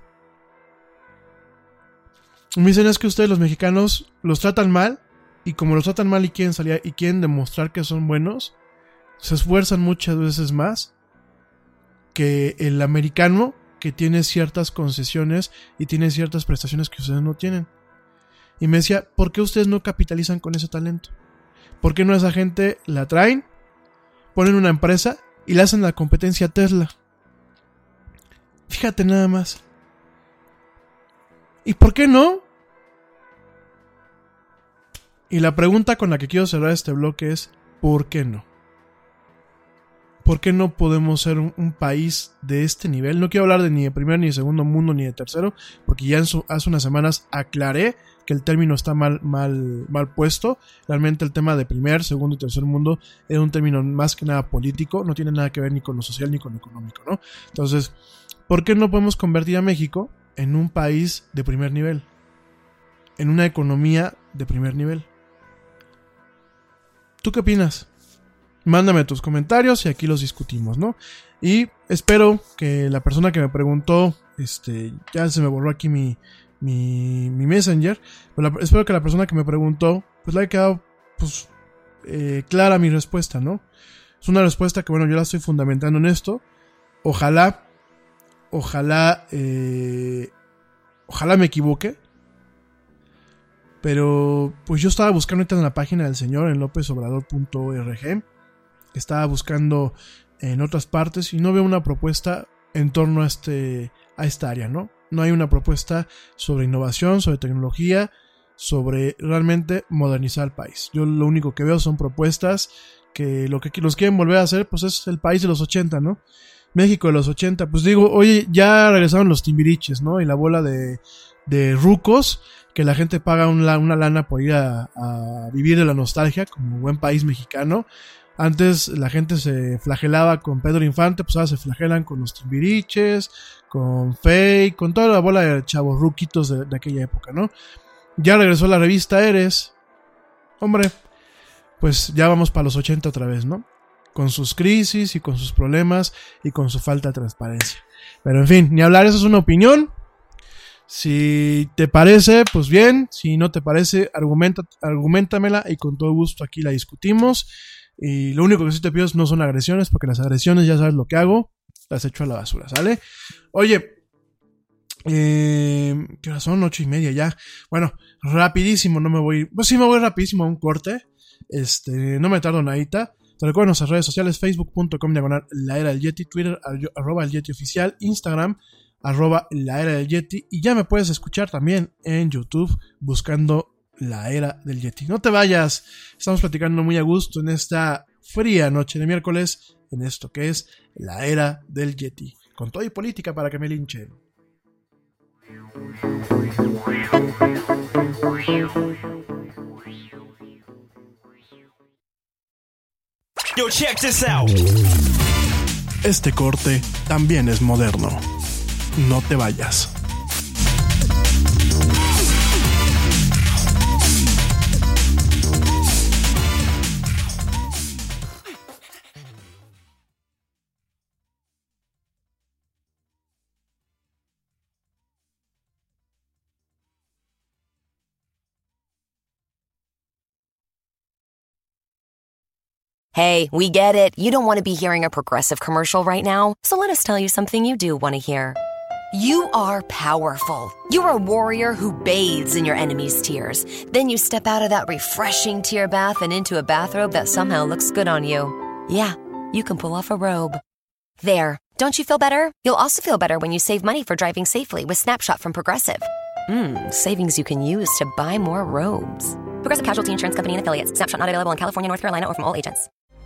Me dicen es que ustedes los mexicanos los tratan mal y como los tratan mal y quieren salir y quieren demostrar que son buenos, se esfuerzan muchas veces más que el americano que tiene ciertas concesiones y tiene ciertas prestaciones que ustedes no tienen. Y me decía, ¿por qué ustedes no capitalizan con ese talento? ¿Por qué no a esa gente la traen, ponen una empresa y le hacen la competencia a Tesla? Fíjate nada más. ¿Y por qué no? Y la pregunta con la que quiero cerrar este bloque es, ¿por qué no? ¿Por qué no podemos ser un, país de este nivel? No quiero hablar de ni de primer, ni de segundo mundo, ni de tercero, porque ya hace unas semanas aclaré que el término está mal, mal, mal puesto. Realmente el tema de primer, segundo y tercer mundo es un término más que nada político, no tiene nada que ver ni con lo social ni con lo económico, ¿no? Entonces, ¿por qué no podemos convertir a México en un país de primer nivel? En una economía de primer nivel. ¿Tú qué opinas? Mándame tus comentarios y aquí los discutimos, ¿no? Y espero que la persona que me preguntó, este, ya se me borró aquí mi, mi, mi messenger, la, espero que la persona que me preguntó, pues le haya quedado, pues, eh, clara mi respuesta, ¿no? Es una respuesta que, bueno, yo la estoy fundamentando en esto. Ojalá, ojalá, eh, ojalá me equivoque. Pero pues yo estaba buscando ahorita en la página del señor en lopesobrador.org. Estaba buscando en otras partes y no veo una propuesta en torno a este a esta área, ¿no? No hay una propuesta sobre innovación, sobre tecnología, sobre realmente modernizar el país. Yo lo único que veo son propuestas que lo que los quieren volver a hacer, pues es el país de los 80, ¿no? México de los 80, pues digo, oye, ya regresaron los timbiriches, ¿no? Y la bola de, de rucos, que la gente paga una, lana por ir a, a, vivir de la nostalgia, como buen país mexicano. Antes la gente se flagelaba con Pedro Infante, pues ahora se flagelan con los timbiriches, con Fake, con toda la bola de chavos ruquitos de, aquella época, ¿no? Ya regresó la revista Eres. Hombre, pues ya vamos para los 80 otra vez, ¿no? Con sus crisis y con sus problemas y con su falta de transparencia. Pero en fin, ni hablar, eso es una opinión. Si te parece, pues bien. Si no te parece, argumenta, argumentamela y con todo gusto aquí la discutimos. Y lo único que sí te pido no son agresiones, porque las agresiones ya sabes lo que hago, las echo a la basura, ¿sale? Oye, eh, ¿qué hora son? Ocho y media ya. Bueno, rapidísimo, no me voy. Pues sí, me voy rapidísimo a un corte. Este, no me tardo nadita. Te recuerdo nuestras redes sociales, facebook.com diagonal la era del Yeti, Twitter, arroba el Yeti oficial, Instagram, arroba la era del Yeti. Y ya me puedes escuchar también en YouTube buscando la era del Yeti. No te vayas, estamos platicando muy a gusto en esta fría noche de miércoles, en esto que es la era del Yeti. Con todo y política para que me linchen. Yo, check this out. Este corte también es moderno. No te vayas. Hey, we get it. You don't want to be hearing a progressive commercial right now, so let us tell you something you do want to hear. You are powerful. You're a warrior who bathes in your enemy's tears. Then you step out of that refreshing tear bath and into a bathrobe that somehow looks good on you. Yeah, you can pull off a robe. There. Don't you feel better? You'll also feel better when you save money for driving safely with Snapshot from Progressive. Mmm, savings you can use to buy more robes. Progressive Casualty Insurance Company and affiliates. Snapshot not available in California, North Carolina, or from all agents.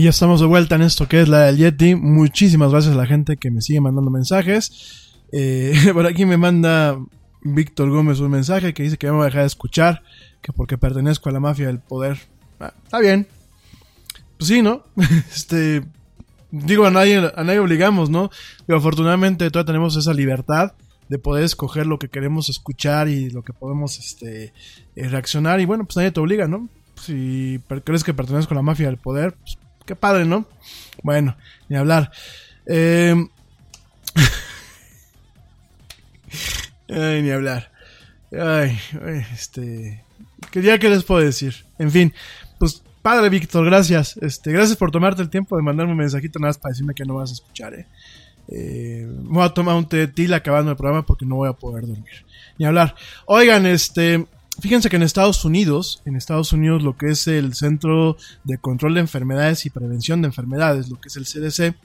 Y ya estamos de vuelta en esto que es la del Yeti. Muchísimas gracias a la gente que me sigue mandando mensajes. Eh, por aquí me manda Víctor Gómez un mensaje que dice que ya me va a dejar de escuchar, que porque pertenezco a la mafia del poder. Ah, está bien. Pues sí, ¿no? este. Digo, a nadie, a nadie obligamos, ¿no? Pero afortunadamente todavía tenemos esa libertad de poder escoger lo que queremos escuchar y lo que podemos este, eh, reaccionar. Y bueno, pues nadie te obliga, ¿no? Si crees que pertenezco a la mafia del poder, pues qué padre, ¿no? Bueno, ni hablar. Eh... Ay, ni hablar. Ay, este. ¿Qué día que les puedo decir? En fin, pues padre Víctor, gracias. Este, gracias por tomarte el tiempo de mandarme un mensajito nada más para decirme que no vas a escuchar, eh. Eh, voy a tomar un té de tila acabando el programa porque no voy a poder dormir. Ni hablar. Oigan, este. Fíjense que en Estados Unidos, en Estados Unidos lo que es el Centro de Control de Enfermedades y Prevención de Enfermedades, lo que es el CDC,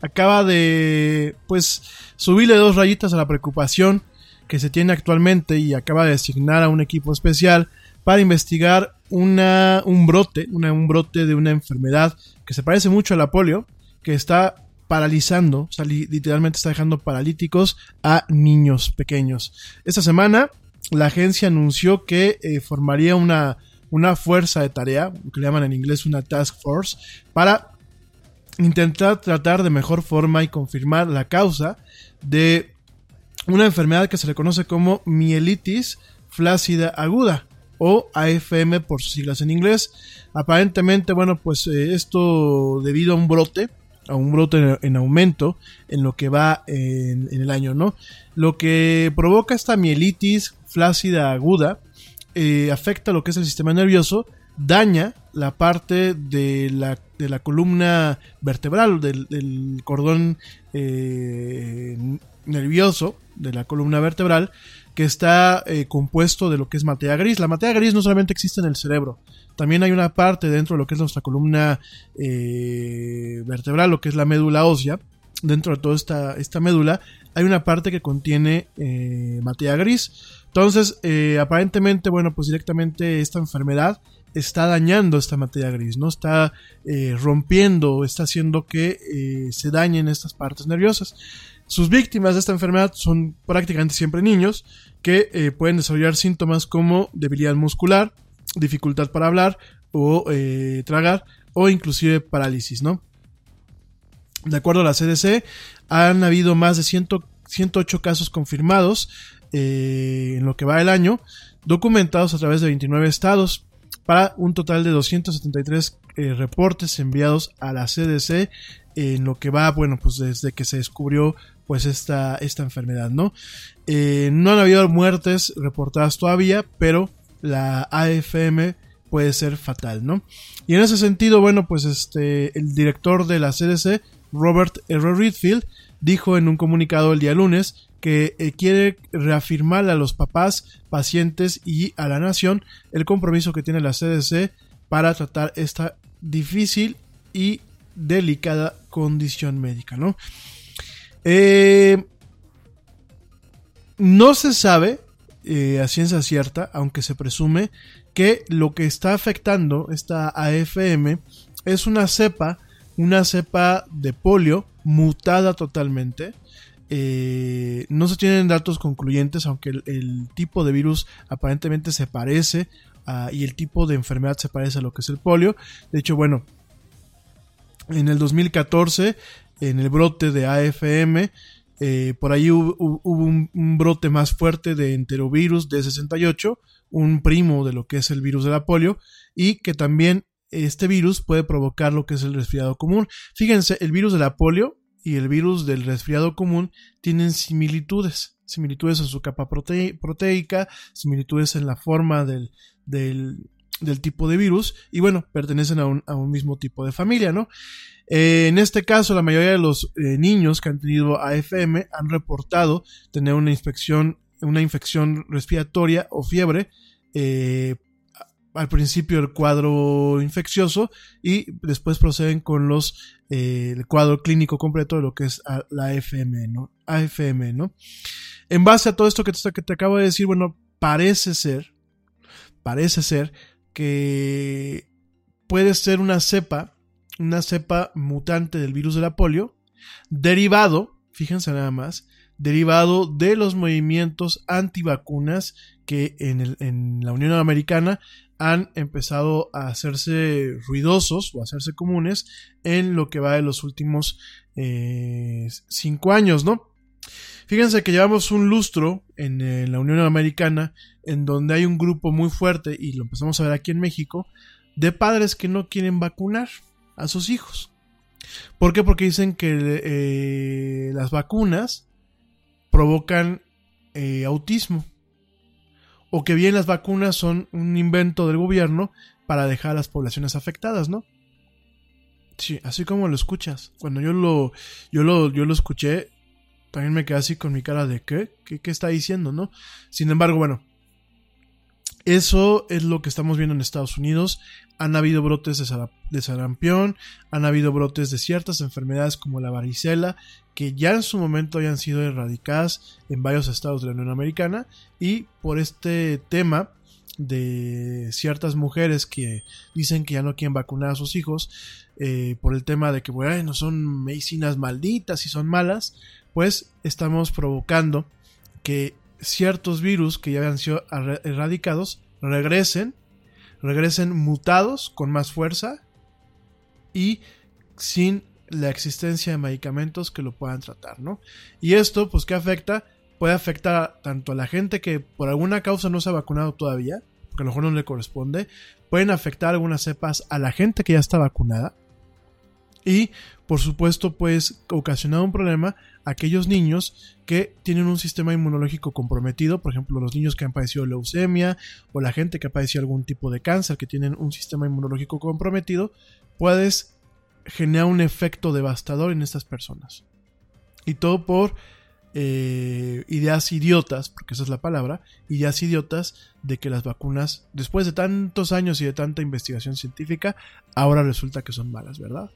acaba de, pues, subirle dos rayitas a la preocupación que se tiene actualmente y acaba de designar a un equipo especial para investigar una, un brote, un brote de una enfermedad que se parece mucho a la polio, que está paralizando, literalmente está dejando paralíticos a niños pequeños. Esta semana la agencia anunció que eh, formaría una, una fuerza de tarea, que le llaman en inglés una task force, para intentar tratar de mejor forma y confirmar la causa de una enfermedad que se le conoce como mielitis flácida aguda o AFM por sus siglas en inglés. Aparentemente, bueno, pues eh, esto debido a un brote a un brote en, aumento en lo que va en, el año, ¿no? Lo que provoca esta mielitis flácida aguda eh, afecta lo que es el sistema nervioso, daña la parte de la, de la columna vertebral, del, cordón eh, nervioso, de la columna vertebral, que está eh, compuesto de lo que es materia gris. La materia gris no solamente existe en el cerebro, también hay una parte dentro de lo que es nuestra columna vertebral, lo que es la médula ósea. Dentro de toda esta, esta médula hay una parte que contiene materia gris. Entonces, aparentemente, bueno, pues directamente esta enfermedad está dañando esta materia gris, ¿no? Está rompiendo, está haciendo que se dañen estas partes nerviosas. Sus víctimas de esta enfermedad son prácticamente siempre niños que eh, pueden desarrollar síntomas como debilidad muscular, dificultad para hablar o eh, tragar o inclusive parálisis, ¿no? De acuerdo a la CDC, han habido más de 108 casos confirmados eh, en lo que va el año, documentados a través de 29 estados, para un total de 273 reportes enviados a la CDC en lo que va, bueno, pues desde que se descubrió pues esta, esta enfermedad, ¿no? Eh, no han habido muertes reportadas todavía, pero la AFM puede ser fatal, ¿no? Y en ese sentido, bueno, pues este, el director de la CDC, Robert R. Redfield, dijo en un comunicado el día lunes que eh, quiere reafirmar a los papás, pacientes y a la nación el compromiso que tiene la CDC para tratar esta difícil y delicada condición médica, ¿no? Eh, no se sabe eh, a ciencia cierta, aunque se presume que lo que está afectando esta AFM es una cepa, una cepa de polio mutada totalmente. Eh, no se tienen datos concluyentes, aunque el, tipo de virus aparentemente se parece y el tipo de enfermedad se parece a lo que es el polio. De hecho, bueno, en el 2014 en el brote de AFM. Eh, por ahí hubo, un, brote más fuerte de enterovirus de 68, un primo de lo que es el virus de la polio, y que también este virus puede provocar lo que es el resfriado común. Fíjense, el virus de la polio y el virus del resfriado común tienen similitudes, similitudes en su capa proteica, similitudes en la forma del, del, tipo de virus y bueno, pertenecen a un, a un mismo tipo de familia, ¿no? Eh, en este caso, la mayoría de los eh, niños que han tenido AFM han reportado tener una infección, una infección respiratoria o fiebre. Eh, al principio el cuadro infeccioso y después proceden con los el cuadro clínico completo de lo que es la AFM, ¿no? AFM, ¿no? En base a todo esto que te, que te acabo de decir, bueno, parece ser, parece ser que puede ser una cepa, una cepa mutante del virus de la polio, derivado, fíjense nada más, derivado de los movimientos antivacunas que en, el, en la Unión Americana han empezado a hacerse ruidosos o a hacerse comunes en lo que va de los últimos eh, cinco años, ¿no? Fíjense que llevamos un lustro en, la Unión Americana en donde hay un grupo muy fuerte, y lo empezamos a ver aquí en México, de padres que no quieren vacunar a sus hijos. ¿Por qué? Porque dicen que eh, las vacunas provocan eh, autismo. O que bien las vacunas son un invento del gobierno para dejar a las poblaciones afectadas, ¿no? Sí, así como lo escuchas. Cuando yo lo, yo lo, yo lo escuché, también me quedé así con mi cara de ¿qué? ¿Qué, qué está diciendo, no? Sin embargo, bueno, eso es lo que estamos viendo en Estados Unidos. Han habido brotes de, sarampión, han habido brotes de ciertas enfermedades como la varicela, que ya en su momento habían sido erradicadas en varios estados de la Unión Americana. Y por este tema de ciertas mujeres que dicen que ya no quieren vacunar a sus hijos, eh, por el tema de que bueno, son medicinas malditas y son malas, pues estamos provocando que ciertos virus que ya habían sido erradicados regresen, regresen mutados con más fuerza y sin la existencia de medicamentos que lo puedan tratar, ¿no? Y esto, pues, ¿qué afecta? Puede afectar tanto a la gente que por alguna causa no se ha vacunado todavía, porque a lo mejor no le corresponde, pueden afectar algunas cepas a la gente que ya está vacunada, Y, por supuesto, pues ocasionar un problema a aquellos niños que tienen un sistema inmunológico comprometido, por ejemplo, los niños que han padecido leucemia o la gente que ha padecido algún tipo de cáncer que tienen un sistema inmunológico comprometido, puedes generar un efecto devastador en estas personas. Y todo por eh, ideas idiotas, porque esa es la palabra, ideas idiotas de que las vacunas, después de tantos años y de tanta investigación científica, ahora resulta que son malas, ¿verdad?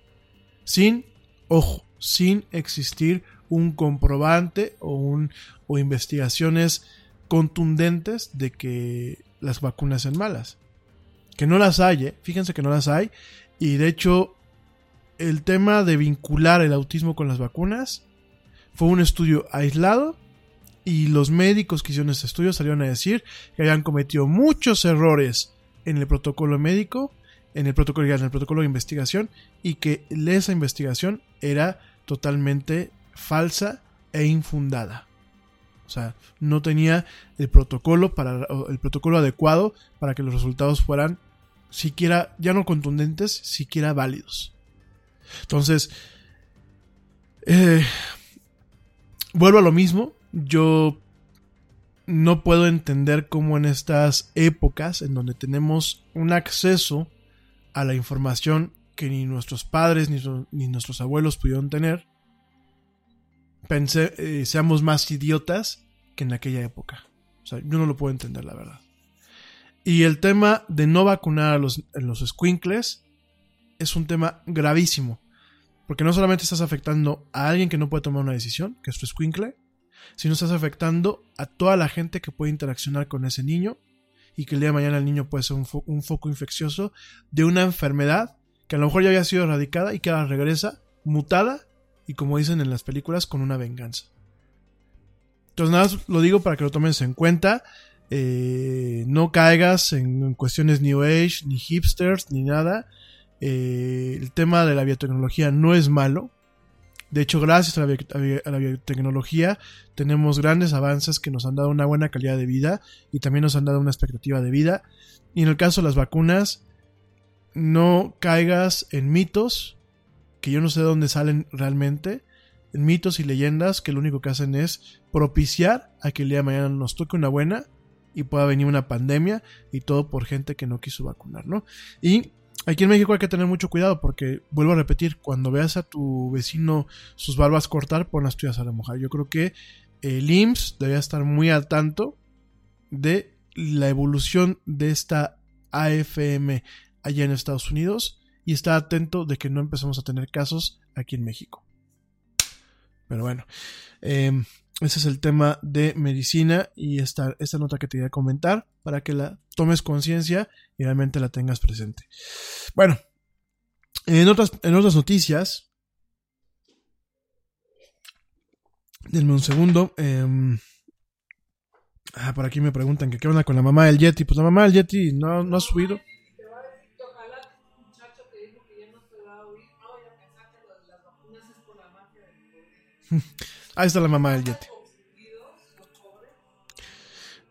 Sin, ojo, sin existir un comprobante o, un, o investigaciones contundentes de que las vacunas son malas. Que no las hay, fíjense que no las hay. Y de hecho, el tema de vincular el autismo con las vacunas fue un estudio aislado y los médicos que hicieron este estudio salieron a decir que habían cometido muchos errores en el protocolo médico, en el protocolo, en el protocolo de investigación y que esa investigación era totalmente falsa e infundada. O sea, no tenía el protocolo para el protocolo adecuado para que los resultados fueran siquiera ya no contundentes, siquiera válidos. Entonces, eh, vuelvo a lo mismo. Yo no puedo entender cómo en estas épocas en donde tenemos un acceso a la información que ni nuestros padres ni, ni nuestros abuelos pudieron tener, pensé, eh, seamos más idiotas que en aquella época. O sea, yo no lo puedo entender, la verdad. Y el tema de no vacunar a los, a los squinkles es un tema gravísimo. Porque no solamente estás afectando a alguien que no puede tomar una decisión, que es tu squinkle, sino estás afectando a toda la gente que puede interaccionar con ese niño y que el día de mañana el niño puede ser un, foco infeccioso de una enfermedad que a lo mejor ya había sido erradicada y que ahora regresa mutada y como dicen en las películas con una venganza. Entonces nada, lo digo para que lo tomes en cuenta. Eh, no caigas en, cuestiones New Age, ni hipsters, ni nada. Eh, el tema de la biotecnología no es malo. De hecho, gracias a la, biotecnología tenemos grandes avances que nos han dado una buena calidad de vida y también nos han dado una expectativa de vida. Y en el caso de las vacunas, no caigas en mitos que yo no sé de dónde salen realmente, en mitos y leyendas que lo único que hacen es propiciar a que el día de mañana nos toque una buena y pueda venir una pandemia y todo por gente que no quiso vacunar, ¿no? Y aquí en México hay que tener mucho cuidado porque, vuelvo a repetir, cuando veas a tu vecino sus barbas cortar, pon las tuyas a la mujer. Yo creo que el IMSS debería estar muy al tanto de la evolución de esta AFM allá en Estados Unidos y estar atento de que no empecemos a tener casos aquí en México. Pero bueno, em, ese es el tema de medicina y esta, esta nota que te voy a comentar para que la tomes conciencia y realmente la tengas presente. Bueno, en otras, en otras noticias, denme un segundo. Em, ah, por aquí me preguntan que qué onda con la mamá del Yeti. Pues la mamá del Yeti no, no ha subido. Ahí está la mamá del Yeti.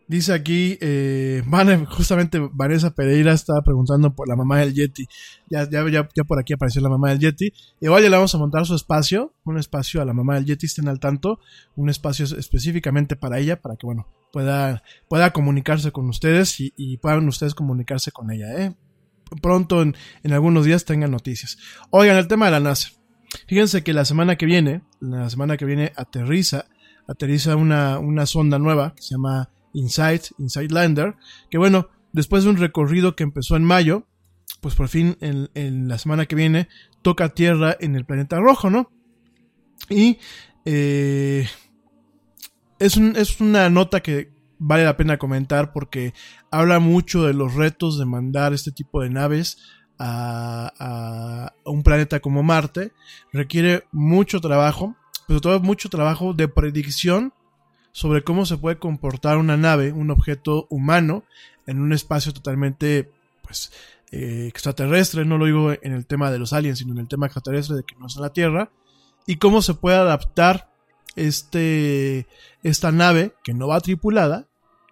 Dice aquí, eh, justamente Vanessa Pereira estaba preguntando por la mamá del Yeti. Ya, ya, ya, por aquí apareció la mamá del Yeti. Igual ya le vamos a montar su espacio, un espacio a la mamá del Yeti, estén al tanto, un espacio específicamente para ella, para que, bueno, pueda, pueda comunicarse con ustedes y, puedan ustedes comunicarse con ella, ¿eh? Pronto, en algunos días, tengan noticias. Oigan, el tema de la NASA. Fíjense que la semana que viene, la semana que viene aterriza, aterriza una, una sonda nueva que se llama Insight, Insight Lander, que bueno, después de un recorrido que empezó en mayo, pues por fin en, la semana que viene toca tierra en el planeta rojo, ¿no? Y eh, es, es una nota que vale la pena comentar porque habla mucho de los retos de mandar este tipo de naves a, un planeta como Marte requiere mucho trabajo, pero todo mucho trabajo de predicción sobre cómo se puede comportar una nave, un objeto humano, en un espacio totalmente pues, eh, extraterrestre, no lo digo en el tema de los aliens, sino en el tema extraterrestre de que no es la Tierra, y cómo se puede adaptar este, esta nave que no va tripulada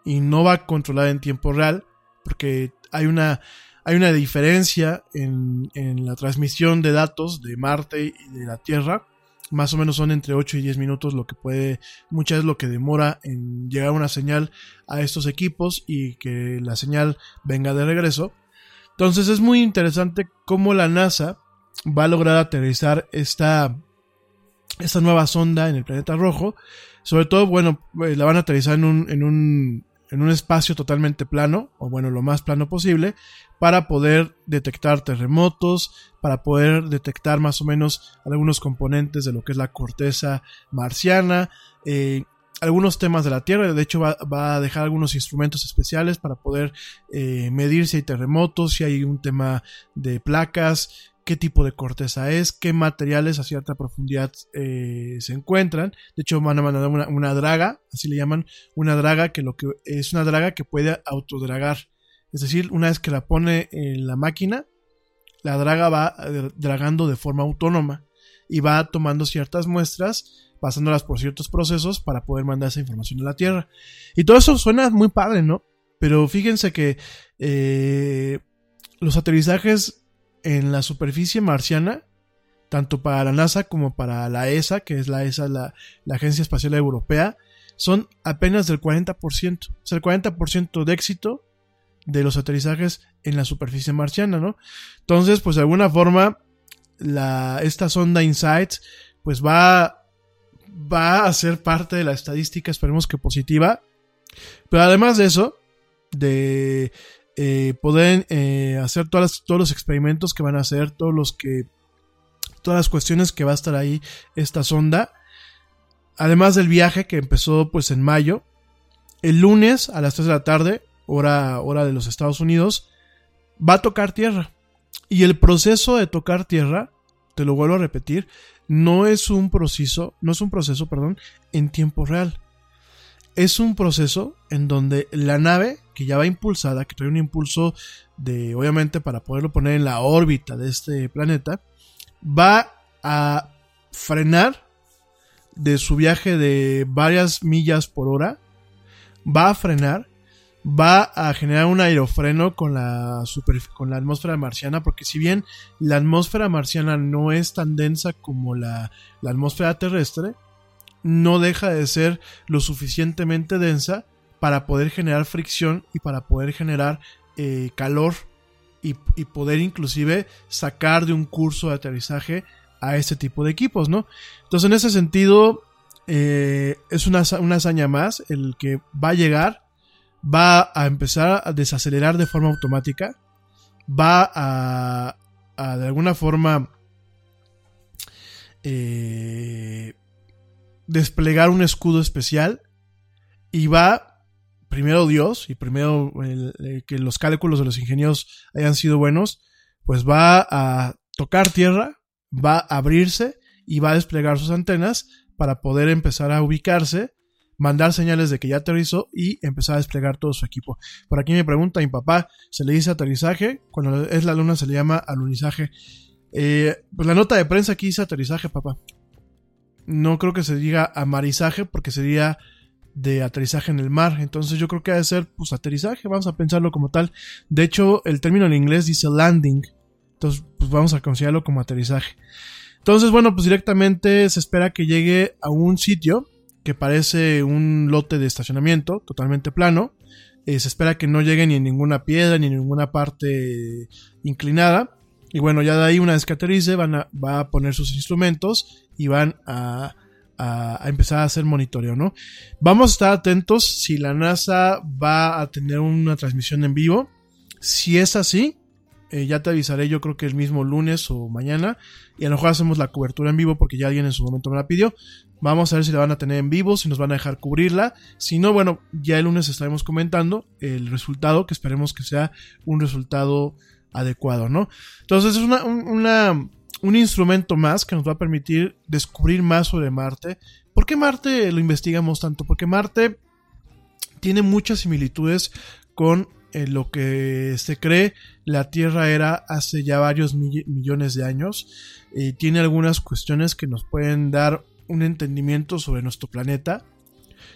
y no va controlada en tiempo real, porque hay una hay una diferencia en, la transmisión de datos de Marte y de la Tierra. Más o menos son entre 8 y 10 minutos lo que puede, muchas veces lo que demora en llegar una señal a estos equipos y que la señal venga de regreso. Entonces es muy interesante cómo la NASA va a lograr aterrizar esta, esta nueva sonda en el planeta rojo. Sobre todo, bueno, eh, la van a aterrizar en un, en un, en un espacio totalmente plano, o bueno, lo más plano posible, para poder detectar terremotos, para poder detectar más o menos algunos componentes de lo que es la corteza marciana, eh, algunos temas de la Tierra, de hecho va, a dejar algunos instrumentos especiales para poder eh, medir si hay terremotos, si hay un tema de placas, qué tipo de corteza es, qué materiales a cierta profundidad eh, se encuentran. De hecho, van a mandar una, una, draga, así le llaman, una draga que lo que es una draga que puede autodragar. Es decir, una vez que la pone en la máquina, la draga va dragando de forma autónoma y va tomando ciertas muestras, pasándolas por ciertos procesos para poder mandar esa información a la Tierra. Y todo eso suena muy padre, ¿no? Pero fíjense que eh, los aterrizajes en la superficie marciana, tanto para la NASA como para la ESA, que es la ESA, la, la Agencia Espacial Europea, son apenas del 40%. O sea, el 40% de éxito de los aterrizajes en la superficie marciana, ¿no? Entonces, pues de alguna forma, la, esta sonda InSight, pues va, va a ser parte de la estadística, esperemos que positiva. Pero además de eso, de eh, poder eh, hacer todas todos los experimentos que van a hacer, todos los que, todas las cuestiones que va a estar ahí esta sonda. Además del viaje que empezó pues en mayo, el lunes a las 3 de la tarde, hora, hora de los Estados Unidos, va a tocar tierra. Y el proceso de tocar tierra, te lo vuelvo a repetir, no es un proceso, no es un proceso, perdón, en tiempo real. Es un proceso en donde la nave que ya va impulsada, que trae un impulso de, obviamente, para poderlo poner en la órbita de este planeta, va a frenar de su viaje de varias millas por hora, va a frenar, va a generar un aerofreno con la, super, con la atmósfera marciana, porque si bien la atmósfera marciana no es tan densa como la, la atmósfera terrestre, no deja de ser lo suficientemente densa para poder generar fricción y para poder generar eh, calor y, y, poder inclusive sacar de un curso de aterrizaje a este tipo de equipos, ¿no? Entonces en ese sentido eh, es una, una hazaña más el que va a llegar, va a empezar a desacelerar de forma automática, va a, de alguna forma eh, desplegar un escudo especial y va primero Dios y primero el, que los cálculos de los ingenieros hayan sido buenos, pues va a tocar tierra, va a abrirse y va a desplegar sus antenas para poder empezar a ubicarse, mandar señales de que ya aterrizó y empezar a desplegar todo su equipo. Por aquí me pregunta mi papá, ¿se le dice aterrizaje? Cuando es la luna se le llama alunizaje. Eh, pues la nota de prensa aquí dice aterrizaje, papá. No creo que se diga amarizaje porque sería de aterrizaje en el mar. Entonces yo creo que ha de ser pues aterrizaje, vamos a pensarlo como tal. De hecho, el término en inglés dice landing. Entonces, pues vamos a considerarlo como aterrizaje. Entonces, bueno, pues directamente se espera que llegue a un sitio que parece un lote de estacionamiento totalmente plano. Eh, se espera que no llegue ni en ninguna piedra ni en ninguna parte inclinada. Y bueno, ya de ahí una vez que aterrice van a, va a poner sus instrumentos y van a a, empezar a hacer monitoreo, ¿no? Vamos a estar atentos si la NASA va a tener una transmisión en vivo. Si es así, eh, ya te avisaré yo creo que el mismo lunes o mañana. Y a lo mejor hacemos la cobertura en vivo porque ya alguien en su momento me la pidió. Vamos a ver si la van a tener en vivo, si nos van a dejar cubrirla. Si no, bueno, ya el lunes estaremos comentando el resultado, que esperemos que sea un resultado adecuado, ¿no? Entonces es una, un instrumento más que nos va a permitir descubrir más sobre Marte. ¿Por qué Marte lo investigamos tanto? Porque Marte tiene muchas similitudes con eh, lo que se cree la Tierra era hace ya varios millones de años. Eh, tiene algunas cuestiones que nos pueden dar un entendimiento sobre nuestro planeta.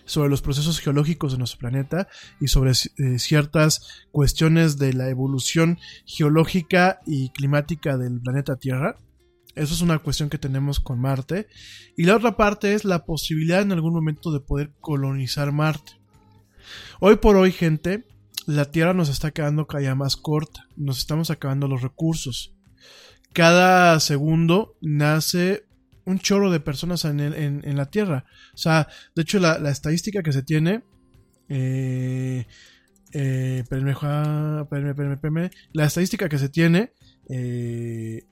sobre los procesos geológicos de nuestro planeta y sobre eh, ciertas cuestiones de la evolución geológica y climática del planeta Tierra. Eso es una cuestión que tenemos con Marte. Y la otra parte es la posibilidad en algún momento de poder colonizar Marte. Hoy por hoy, gente, la Tierra nos está quedando cada día más corta. Nos estamos acabando los recursos. Cada segundo nace un chorro de personas en, la Tierra. O sea, de hecho, la, estadística que se tiene. Eh, eh, la estadística que se tiene. Eh,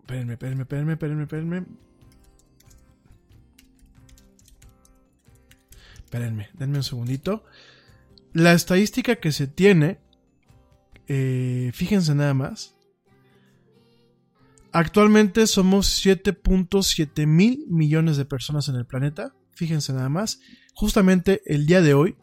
espérenme, espérenme, espérenme, espérenme, espérenme. Espérenme, denme un segundito. La estadística que se tiene. Eh, fíjense nada más. Actualmente somos 7.7 mil millones de personas en el planeta. Fíjense nada más. Justamente el día de hoy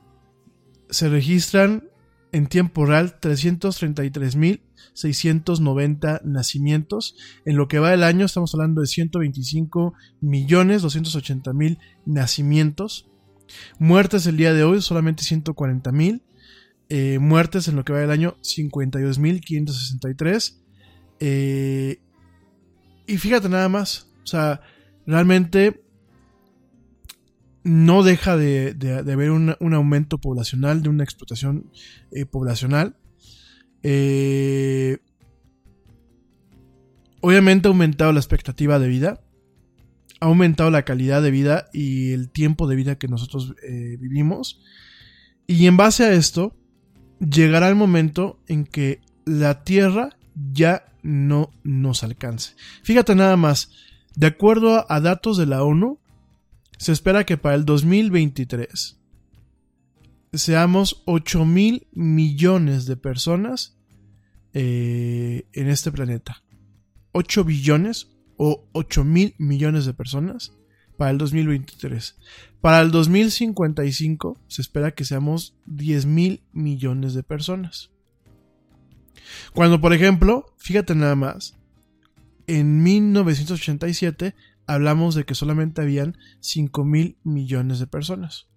se registran en tiempo real 333.690 nacimientos. En lo que va del año estamos hablando de 125 millones 280 mil nacimientos. Muertes el día de hoy solamente 140 mil. Eh, muertes en lo que va del año 52.563. Eh, y fíjate nada más, o sea, realmente no deja de, haber un, aumento poblacional, de una explotación eh, poblacional. Eh, obviamente ha aumentado la expectativa de vida, ha aumentado la calidad de vida y el tiempo de vida que nosotros eh, vivimos. Y en base a esto, llegará el momento en que la Tierra ya no nos alcance. Fíjate nada más, de acuerdo a datos de la ONU, se espera que para el 2023 seamos 8 mil millones de personas eh, en este planeta. 8 billones o 8 mil millones de personas para el 2023. Para el 2055 se espera que seamos 10 mil millones de personas. Cuando, por ejemplo, fíjate nada más, en 1987 hablamos de que solamente habían 5 mil millones de personas.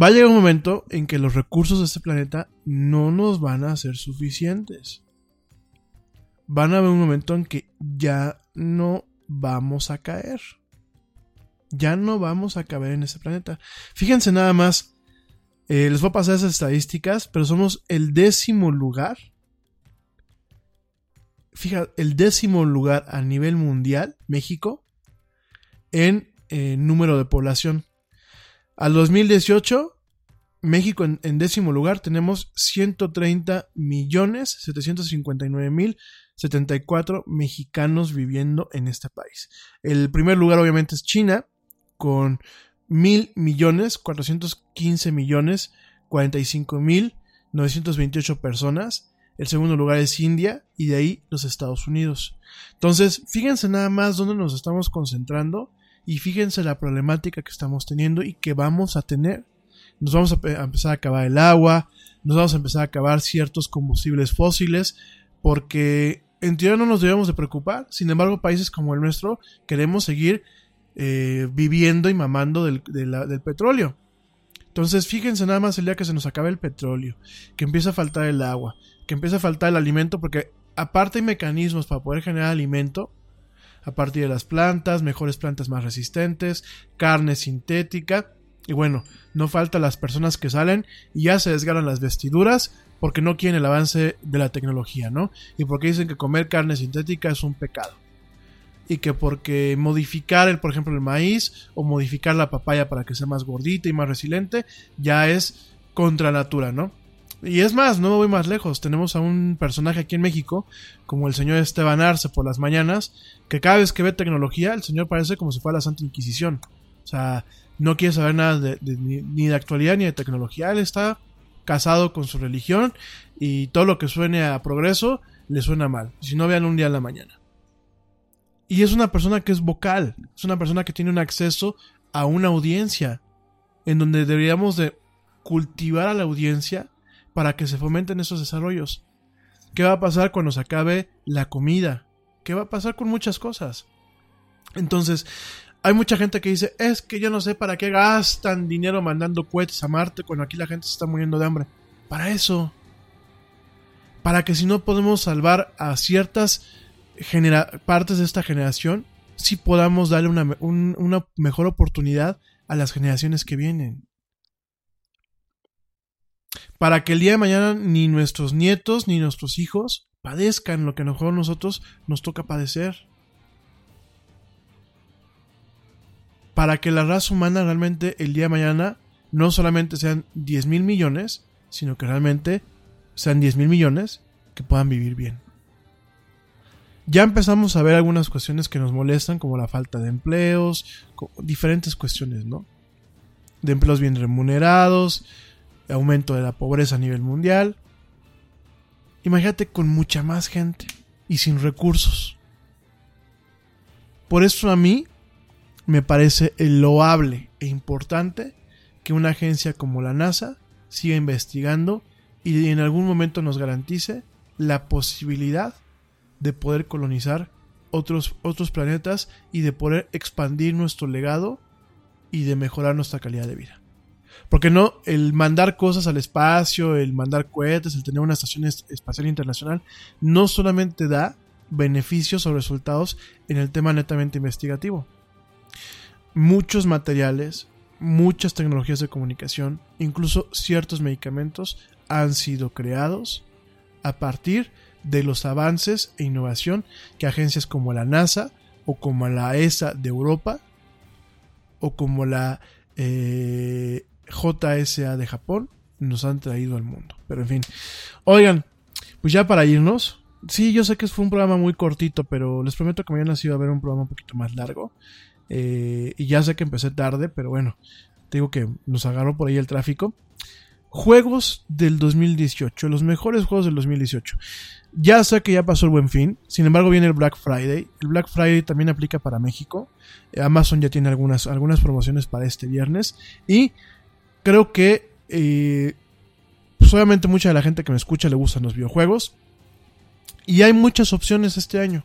Va a llegar un momento en que los recursos de este planeta no nos van a ser suficientes. Van a haber un momento en que ya no vamos a caer. Ya no vamos a caber en este planeta. Fíjense nada más. Eh, les voy a pasar esas estadísticas, pero somos el décimo lugar fíjate, el décimo lugar a nivel mundial, México, en eh, número de población. Al 2018, México en, décimo lugar tenemos 130 millones 759 mil 74 mexicanos viviendo en este país. El primer lugar obviamente es China con mil millones 415 millones 45 mil 928 personas el segundo lugar es India y de ahí los Estados Unidos. Entonces, fíjense nada más dónde nos estamos concentrando y fíjense la problemática que estamos teniendo y que vamos a tener. Nos vamos a, empezar a acabar el agua, nos vamos a empezar a acabar ciertos combustibles fósiles, porque en teoría no nos debemos de preocupar. Sin embargo, países como el nuestro queremos seguir eh, viviendo y mamando del, del petróleo. Entonces, fíjense nada más el día que se nos acabe el petróleo, que empieza a faltar el agua, que empieza a faltar el alimento, porque aparte hay mecanismos para poder generar alimento a partir de las plantas, mejores plantas más resistentes, carne sintética, y bueno, no falta las personas que salen y ya se desgarran las vestiduras porque no quieren el avance de la tecnología, ¿no? Y porque dicen que comer carne sintética es un pecado y que porque modificar el, por ejemplo, el maíz o modificar la papaya para que sea más gordita y más resiliente ya es contra natura, ¿no? Y es más, no me voy más lejos. Tenemos a un personaje aquí en México, como el señor Esteban Arce por las mañanas, que cada vez que ve tecnología, el señor parece como si fuera la Santa Inquisición. O sea, no quiere saber nada de, ni, de actualidad ni de tecnología. Él está casado con su religión y todo lo que suene a progreso le suena mal. Si no, vean un día en la mañana. Y es una persona que es vocal, es una persona que tiene un acceso a una audiencia, en donde deberíamos de cultivar a la audiencia para que se fomenten esos desarrollos. ¿Qué va a pasar cuando se acabe la comida? ¿Qué va a pasar con muchas cosas? Entonces, Hay mucha gente que dice, es que yo no sé para qué gastan dinero mandando cohetes a Marte cuando aquí la gente se está muriendo de hambre. Para eso. Para que si no podemos salvar a ciertas partes de esta generación, sí podamos darle una, una mejor oportunidad a las generaciones que vienen. Para que el día de mañana ni nuestros nietos ni nuestros hijos padezcan lo que a nosotros nos toca padecer. Para que la raza humana realmente el día de mañana no solamente sean 10 mil millones, sino que realmente sean 10 mil millones que puedan vivir bien. Ya empezamos a ver algunas cuestiones que nos molestan, como la falta de empleos, diferentes cuestiones, ¿no? De empleos bien remunerados, aumento de la pobreza a nivel mundial. Imagínate con mucha más gente y sin recursos. Por eso a mí me parece loable e importante que una agencia como la NASA siga investigando y en algún momento nos garantice la posibilidad de poder colonizar otros, otros planetas y de poder expandir nuestro legado y de mejorar nuestra calidad de vida. Porque no, el mandar cosas al espacio, el mandar cohetes, el tener una estación espacial internacional, no solamente da beneficios o resultados en el tema netamente investigativo. Muchos materiales, muchas tecnologías de comunicación, incluso ciertos medicamentos han sido creados a partir de los avances e innovación que agencias como la NASA o como la ESA de Europa o como la eh, JSA de Japón nos han traído al mundo. Pero en fin. Oigan, pues ya para irnos. Sí, yo sé que fue un programa muy cortito, pero les prometo que mañana sí va a haber un programa un poquito más largo. Eh, y ya sé que empecé tarde, pero bueno, digo que nos agarró por ahí el tráfico. Juegos del 2018, los mejores juegos del 2018. Ya sé que ya pasó el buen fin, sin embargo viene el Black Friday. El Black Friday también aplica para México. Amazon ya tiene algunas, algunas promociones para este viernes. Y creo que eh, pues obviamente mucha de la gente que me escucha le gustan los videojuegos. Y hay muchas opciones este año.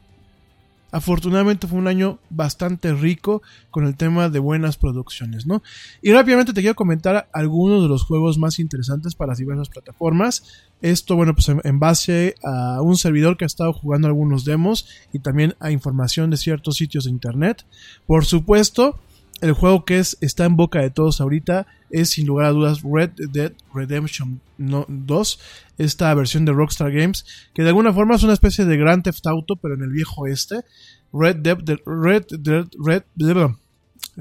Afortunadamente fue un año bastante rico con el tema de buenas producciones, ¿no? Y rápidamente te quiero comentar algunos de los juegos más interesantes para las diversas plataformas. Esto, bueno, pues en, base a un servidor que ha estado jugando algunos demos y también a información de ciertos sitios de internet. Por supuesto, el juego que es, está en boca de todos ahorita es sin lugar a dudas Red Dead Redemption 2, esta versión de Rockstar Games, que de alguna forma es una especie de Grand Theft Auto, pero en el viejo este. Red Dead, Red Dead, Red,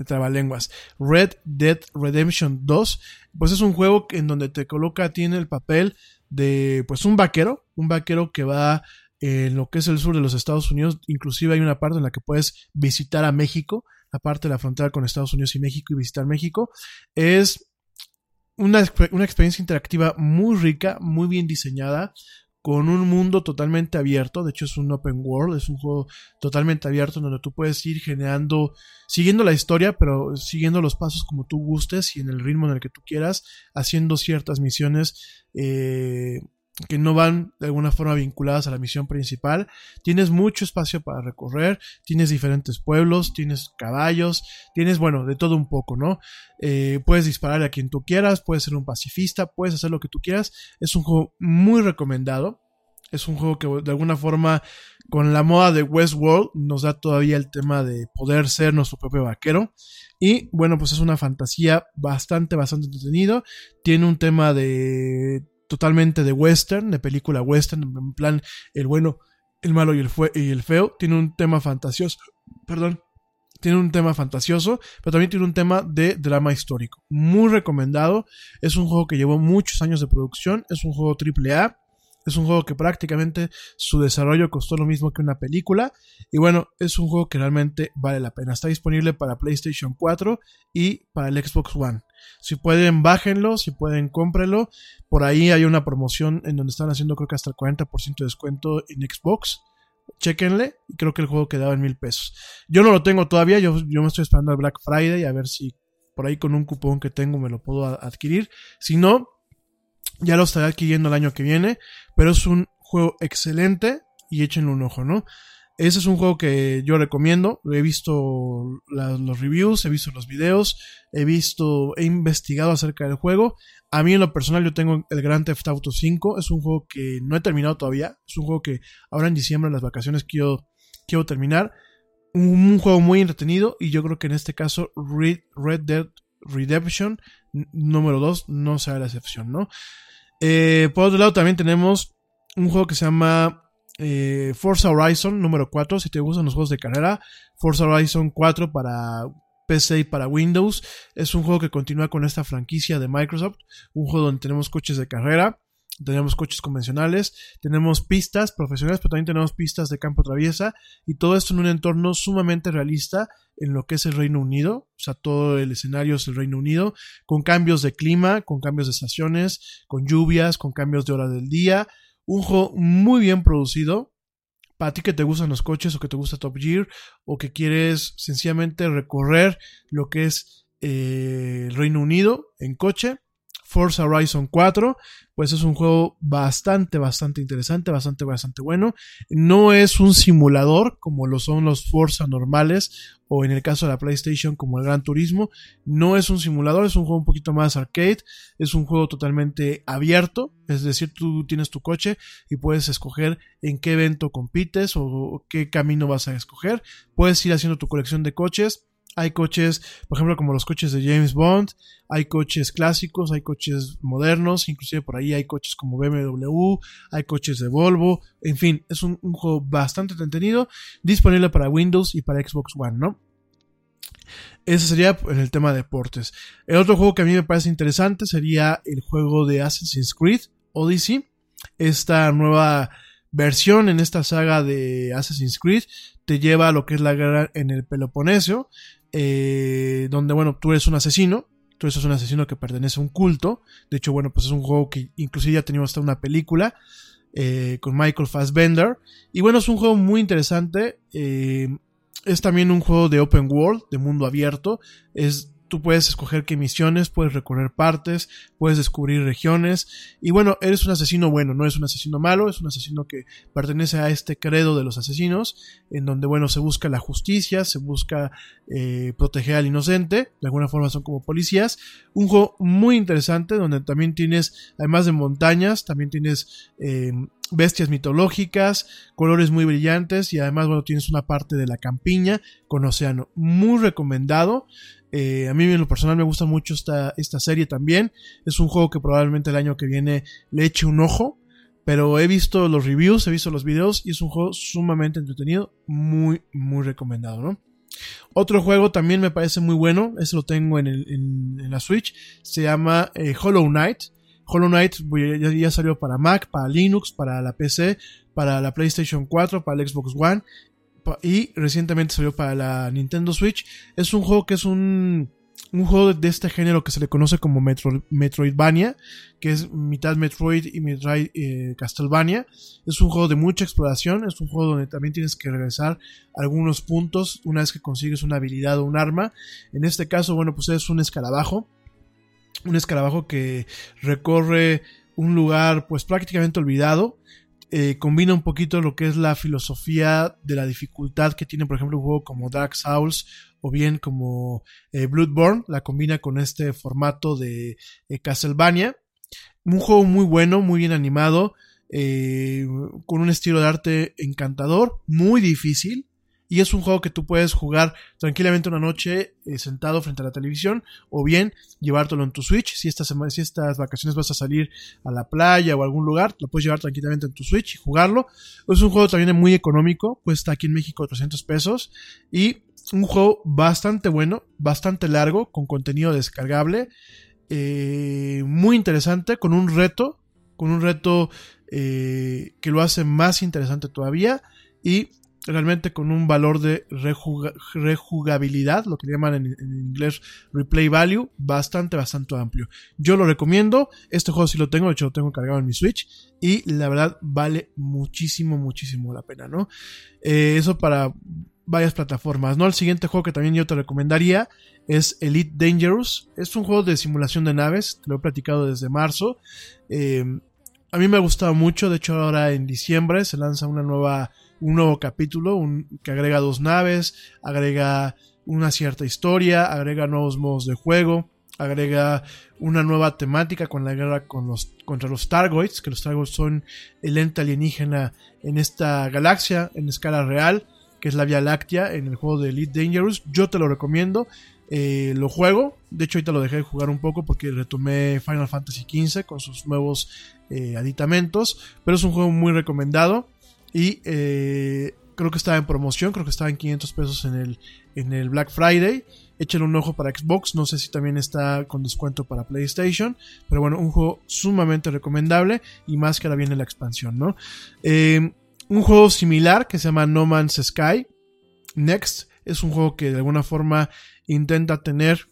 Trabalenguas. Red Dead Redemption 2, pues es un juego en donde te coloca, tiene el papel de pues un vaquero, un vaquero que va en lo que es el sur de los Estados Unidos, inclusive hay una parte en la que puedes visitar a México, aparte de la frontera con Estados Unidos y México y visitar México, es una, una experiencia interactiva muy rica, muy bien diseñada, con un mundo totalmente abierto, de hecho es un open world, es un juego totalmente abierto donde tú puedes ir generando, siguiendo la historia, pero siguiendo los pasos como tú gustes y en el ritmo en el que tú quieras, haciendo ciertas misiones eh, que no van de alguna forma vinculadas a la misión principal. Tienes mucho espacio para recorrer, tienes diferentes pueblos, tienes caballos, tienes, bueno, de todo un poco, ¿no? Eh, puedes disparar a quien tú quieras, puedes ser un pacifista, puedes hacer lo que tú quieras. Es un juego muy recomendado. Es un juego que de alguna forma, con la moda de Westworld, nos da todavía el tema de poder ser nuestro propio vaquero. Y bueno, pues es una fantasía bastante, bastante entretenido. Tiene un tema de totalmente de western, de película western, en plan el bueno, el malo y el, feo. Tiene un tema fantasioso, perdón, tiene un tema fantasioso, pero también tiene un tema de drama histórico. Muy recomendado. Es un juego que llevó muchos años de producción. Es un juego triple A. Es un juego que prácticamente su desarrollo costó lo mismo que una película. Y bueno, es un juego que realmente vale la pena. Está disponible para PlayStation 4 y para el Xbox One. Si pueden, bájenlo. Si pueden, cómprenlo. Por ahí hay una promoción en donde están haciendo creo que hasta el 40% de descuento en Xbox. Chequenle. Creo que el juego quedaba en mil pesos. Yo no lo tengo todavía. Yo, yo me estoy esperando al Black Friday a ver si por ahí con un cupón que tengo me lo puedo adquirir. Si no, ya lo estaré adquiriendo el año que viene, pero es un juego excelente y échenle un ojo, ¿no? Ese es un juego que yo recomiendo. He visto los reviews, he visto los videos, he visto, he investigado acerca del juego. A mí en lo personal yo tengo el Grand Theft Auto 5. Es un juego que no he terminado todavía. Es un juego que ahora en diciembre, en las vacaciones, quiero, quiero terminar. Un, un juego muy entretenido y yo creo que en este caso Red, Red Dead Redemption número 2 no será la excepción, ¿no? Eh, por otro lado también tenemos un juego que se llama eh, Forza Horizon número 4. Si te gustan los juegos de carrera, Forza Horizon 4 para PC y para Windows. Es un juego que continúa con esta franquicia de Microsoft. Un juego donde tenemos coches de carrera. Tenemos coches convencionales, tenemos pistas profesionales, pero también tenemos pistas de campo traviesa y todo esto en un entorno sumamente realista en lo que es el Reino Unido, o sea, todo el escenario es el Reino Unido, con cambios de clima, con cambios de estaciones, con lluvias, con cambios de hora del día, un juego muy bien producido, para ti que te gustan los coches o que te gusta Top Gear o que quieres sencillamente recorrer lo que es eh, el Reino Unido en coche, Forza Horizon 4, pues es un juego bastante, bastante interesante, bastante, bastante bueno. No es un simulador como lo son los Forza normales o en el caso de la PlayStation como el Gran Turismo. No es un simulador, es un juego un poquito más arcade, es un juego totalmente abierto, es decir, tú tienes tu coche y puedes escoger en qué evento compites o qué camino vas a escoger. Puedes ir haciendo tu colección de coches hay coches, por ejemplo, como los coches de James Bond, hay coches clásicos, hay coches modernos, inclusive por ahí hay coches como BMW, hay coches de Volvo, en fin, es un, juego bastante entretenido, disponible para Windows y para Xbox One, ¿no? Ese sería en el tema de deportes. El otro juego que a mí me parece interesante sería el juego de Assassin's Creed Odyssey. Esta nueva versión en esta saga de Assassin's Creed te lleva a lo que es la guerra en el Peloponeso, eh, donde, bueno, tú eres un asesino, tú eres un asesino que pertenece a un culto, de hecho, bueno, pues es un juego que inclusive ya teníamos hasta una película eh, con Michael Fassbender, y bueno, es un juego muy interesante, eh, es también un juego de open world, de mundo abierto, es Tú puedes escoger qué misiones, puedes recorrer partes, puedes descubrir regiones. Y bueno, eres un asesino bueno, no es un asesino malo, es un asesino que pertenece a este credo de los asesinos, en donde, bueno, se busca la justicia, se busca eh, proteger al inocente, de alguna forma son como policías. Un juego muy interesante, donde también tienes, además de montañas, también tienes eh, bestias mitológicas, colores muy brillantes y además, bueno, tienes una parte de la campiña con océano. Muy recomendado. Eh, a mí en lo personal me gusta mucho esta, esta serie también. Es un juego que probablemente el año que viene le eche un ojo. Pero he visto los reviews, he visto los videos y es un juego sumamente entretenido. Muy, muy recomendado, ¿no? Otro juego también me parece muy bueno. Ese lo tengo en, la Switch. Se llama eh, Hollow Knight. Hollow Knight ya, salió para Mac, para Linux, para la PC, para la PlayStation 4, para el Xbox One y recientemente salió para la Nintendo Switch. Es un juego que es un, un juego de este género que se le conoce como Metroidvania, que es mitad Metroid y Metroid eh, Castlevania. Es un juego de mucha exploración, es un juego donde también tienes que regresar algunos puntos una vez que consigues una habilidad o un arma. En este caso, bueno, pues es un escarabajo. Un escarabajo que recorre un lugar pues prácticamente olvidado eh, combina un poquito lo que es la filosofía de la dificultad que tiene, por ejemplo, un juego como Dark Souls o bien como eh, Bloodborne, la combina con este formato de eh, Castlevania. Un juego muy bueno, muy bien animado, con un estilo de arte encantador, muy difícil, y es un juego que tú puedes jugar tranquilamente una noche eh, sentado frente a la televisión o bien llevártelo en tu Switch. Si estas, si estas vacaciones vas a salir a la playa o a algún lugar, lo puedes llevar tranquilamente en tu Switch y jugarlo. Es un juego también muy económico, cuesta aquí en México 300 pesos y un juego bastante bueno, bastante largo, con contenido descargable, eh, muy interesante, con un reto, con un reto eh, que lo hace más interesante todavía y realmente con un valor de rejugabilidad, lo que llaman en, inglés replay value, bastante, bastante amplio. Yo lo recomiendo, este juego sí lo tengo, de hecho lo tengo cargado en mi Switch y la verdad vale muchísimo, muchísimo la pena, ¿no? Eh, eso para varias plataformas, ¿no? El siguiente juego que también yo te recomendaría es Elite Dangerous, es un juego de simulación de naves, te lo he platicado desde marzo. Eh, a mí me ha gustado mucho, de hecho ahora en diciembre se lanza una nueva un nuevo capítulo un, que agrega dos naves, agrega una cierta historia, agrega nuevos modos de juego, agrega una nueva temática con la guerra contra los Targoids, que los Targoids son el ente alienígena en esta galaxia en escala real, que es la Vía Láctea en el juego de Elite Dangerous. Yo te lo recomiendo. Eh, lo juego, de hecho ahorita lo dejé de jugar un poco porque retomé Final Fantasy XV con sus nuevos eh, aditamentos, pero es un juego muy recomendado y eh, creo que estaba en promoción, creo que estaba en 500 pesos en el, en el Black Friday. Échenle un ojo para Xbox, no sé si también está con descuento para PlayStation, pero bueno, un juego sumamente recomendable y más que ahora viene la expansión, ¿no? un juego similar que se llama No Man's Sky, Next, es un juego que de alguna forma intenta tener